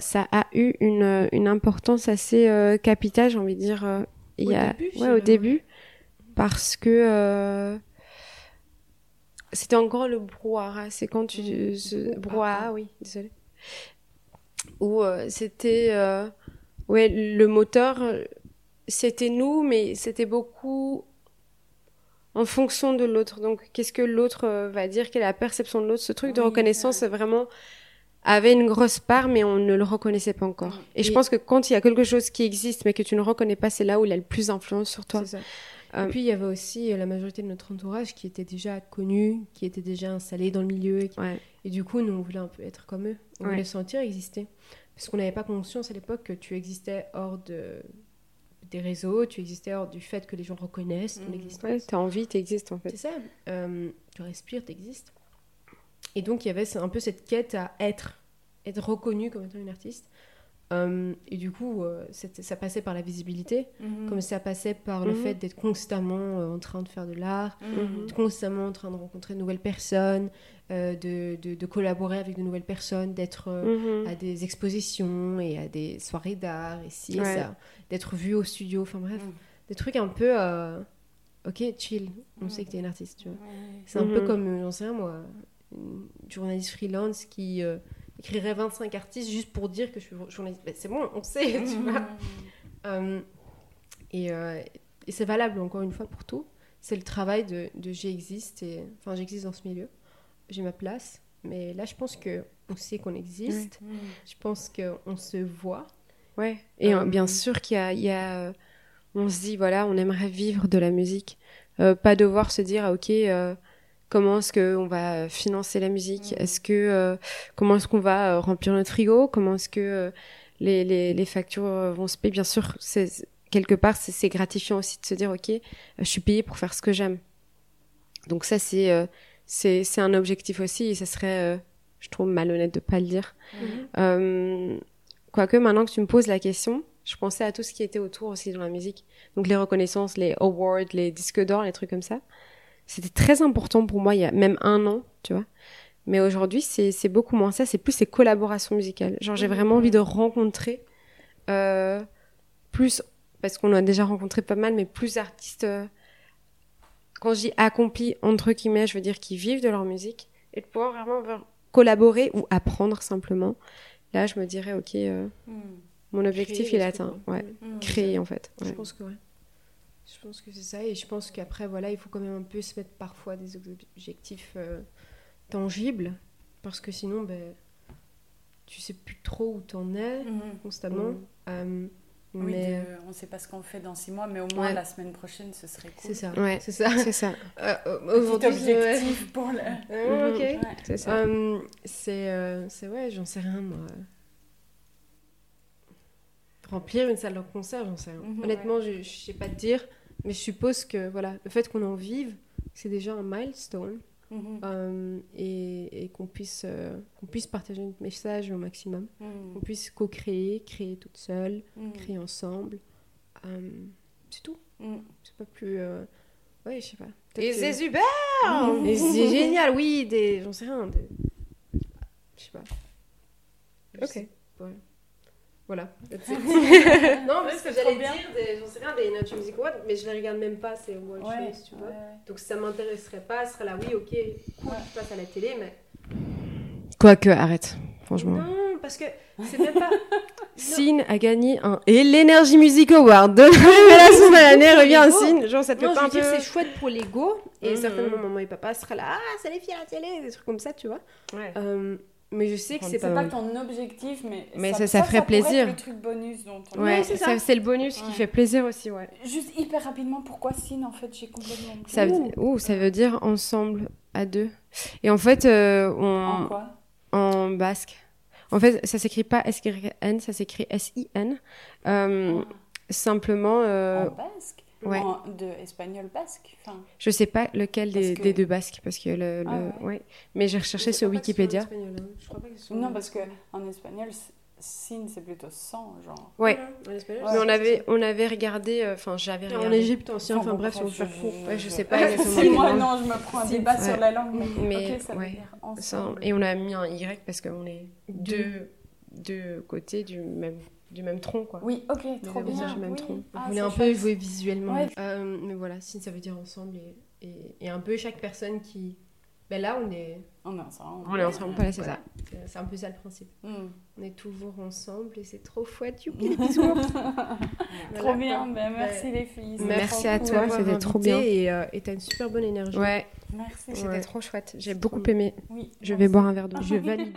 ça a eu une, une importance assez euh, capitale, j'ai envie de dire. euh, il Au y a, début, je ouais, au début, parce que euh, c'était encore le brouhaha. C'est quand tu, Mm. ce- Brouhaha. brouhaha, oui, désolé. Où euh, c'était, euh, ouais, le moteur, c'était nous, mais c'était beaucoup en fonction de l'autre. Donc, qu'est-ce que l'autre euh, va dire? Quelle est la perception de l'autre? Ce truc de reconnaissance, ouais. vraiment avait une grosse part, mais on ne le reconnaissait pas encore. Mm. Et, je pense que quand il y a quelque chose qui existe, mais que tu ne reconnais pas, c'est là où il a le plus d'influence sur toi. C'est ça. Euh, Et puis il y avait aussi euh, la majorité de notre entourage qui était déjà connu, qui était déjà installé dans le milieu. Et, qui- Ouais. et du coup, nous, on voulait un peu être comme eux. On voulait se sentir exister. Parce qu'on n'avait pas conscience à l'époque que tu existais hors de, des réseaux, tu existais hors du fait que les gens reconnaissent ton Mhm. existence. Ouais, t'as envie, t'existes en fait. C'est ça. Euh, tu respires, tu existes. Et donc, il y avait un peu cette quête à être, être reconnu comme étant une artiste. Euh, et du coup, euh, ça passait par la visibilité, Mhm. comme ça passait par le Mhm. fait d'être constamment euh, en train de faire de l'art, Mhm. constamment en train de rencontrer de nouvelles personnes, euh, de, de- de collaborer avec de nouvelles personnes, d'être à des expositions et à des soirées d'art, et ci et Ouais. ça, d'être vu au studio, enfin bref, des trucs un peu. euh, ok, chill, on sait que t'es une artiste, tu vois. Ouais. C'est un peu comme, j'en sais rien moi, une journaliste freelance qui écrirait 25 artistes juste pour dire que je suis journaliste. Ben, c'est bon, on sait, tu vois. Mhm. Euh, et euh, et c'est valable encore une fois pour tout. C'est le travail de, de j'existe, et enfin j'existe dans ce milieu, j'ai ma place. Mais là, je pense que on sait qu'on existe. Mhm. Je pense qu'on se voit. Ouais. Et euh, bien sûr qu'il y a, il y a, on se dit voilà, on aimerait vivre de la musique, Euh, pas devoir se dire ah, ok. Euh, Comment est-ce qu'on va financer la musique? Est-ce que euh, comment est-ce qu'on va euh, remplir notre frigo? Comment est-ce que euh, les, les, les factures euh, vont se payer? Bien sûr, c'est quelque part c'est gratifiant aussi de se dire ok, euh, je suis payé pour faire ce que j'aime. Donc ça c'est euh, un objectif aussi et ça serait, euh, je trouve malhonnête de pas le dire. Euh, quoique maintenant que tu me poses la question, je pensais à tout ce qui était autour aussi dans la musique. Donc les reconnaissances, les awards, les disques d'or, les trucs comme ça. C'était très important pour moi il y a même un an, tu vois. Mais aujourd'hui, c'est c'est beaucoup moins ça, c'est plus ces collaborations musicales. Genre j'ai vraiment envie de rencontrer euh, plus, parce qu'on a déjà rencontré pas mal, mais plus d'artistes, euh, quand je dis accomplis, entre guillemets, je veux dire qui vivent de leur musique, et de pouvoir vraiment collaborer ou apprendre simplement. Là, je me dirais, ok, euh, Mhm. mon objectif, Créer il est atteint. Ouais. Mhm. Créer, en fait. Je pense que ouais. Je pense que c'est ça. Et je pense qu'après, voilà, il faut quand même un peu se mettre parfois des objectifs euh, tangibles. Parce que sinon, ben, tu sais plus trop où t'en es Mhm. constamment. Mhm. Euh, Oui, mais de- on ne sait pas ce qu'on fait dans six mois, mais au moins Ouais. la semaine prochaine, ce serait cool. c'est ça. Ouais. C'est ça. C'est ça. [LAUGHS] Euh, Petit objectif pour le. Ok. Ouais. C'est ça. Euh, c'est, euh, c'est ouais, j'en sais rien moi. Remplir une salle de concert, j'en sais rien. Mhm, Honnêtement, je, je sais pas te dire, mais je suppose que voilà, le fait qu'on en vive, c'est déjà un milestone. Mhm. euh, et, et qu'on puisse, euh, qu'on puisse partager notre message au maximum. Mhm. Qu'on puisse co-créer, créer toute seule, créer ensemble. Euh, c'est tout. C'est pas plus. Ouais, je sais pas. Et c'est super Et c'est génial, oui, des. J'en sais rien. Des... Je sais pas. Ok. ouais. Voilà. [LAUGHS] non, [LAUGHS] mais ce que j'allais dire, des- j'en sais rien, des Nature Music Awards, mais je les regarde même pas, c'est World Ouais, tu vois. ouais. Donc ça m'intéresserait pas, ce serait là, oui, ok, cool, Ouais. tu passes à la télé, mais. Quoique, arrête, franchement. Non, parce que c'est même pas. [LAUGHS] Sin a gagné un et l'Energy Music Award de révélation de l'année revient à Sin. Genre, ça te fait Non, je pas un peu... c'est chouette pour l'ego, et Mhm. certainement maman et papa seraient là, ah, c'est les filles à la télé, des trucs comme ça, tu vois. Ouais. Euh, mais je sais que c'est C'est pas. pas ton objectif, mais, Mais ça- ça ferait plaisir. le truc bonus dont on Ouais, c'est c'est ça. c'est le bonus qui fait plaisir aussi, ouais. Juste hyper rapidement, pourquoi Sin en fait J'ai complètement. Ça veut, ouh, ça veut dire ensemble, à deux. Et en fait, euh, En on... quoi? En basque. En fait, ça s'écrit pas S-Y-N, ça s'écrit S-I-N. Euh, Simplement, euh, En basque? Ouais. En- De espagnol basque enfin, je sais pas lequel des, que- des deux basques, parce que le... Ah le- ouais. ouais. Mais j'ai recherché sur Wikipédia. Je crois pas que Non, parce que en espagnol, Sin c'est plutôt 100, genre. Ouais. En espagnol, Ouais. Mais on avait, on avait regardé, euh, enfin j'avais c'est- En regardé. Égypte ancien, enfin bon, bref, on va je- faire court. Ouais, je sais [LAUGHS] pas exactement si, moi, non, je me prends un débat Ouais. sur la langue, mais, Mais, ok, ça veut ouais. ensemble. et on a mis un Y parce qu'on est deux, deux côtés du même, du même tronc, quoi. Oui, ok, Mais trop bien. du même oui. tronc. Ah, on voulait un peu jouer visuellement. Ouais. Euh, mais voilà, si ça veut dire ensemble et, et, et un peu chaque personne qui. Ben là, on est. On est ensemble. On est ensemble, voilà, c'est Voilà. ça. C'est- un peu ça le principe. Hmm. On est toujours ensemble et c'est trop chouette. Youpi, les [LAUGHS] bisous. Trop bien, ben, merci les filles. Merci à toi, c'était trop bien. Et euh, et t'as une super bonne énergie. Ouais, Merci. c'était Ouais. trop chouette. J'ai beaucoup aimé. Oui, Je vais boire un verre d'eau. Je [LAUGHS] valide.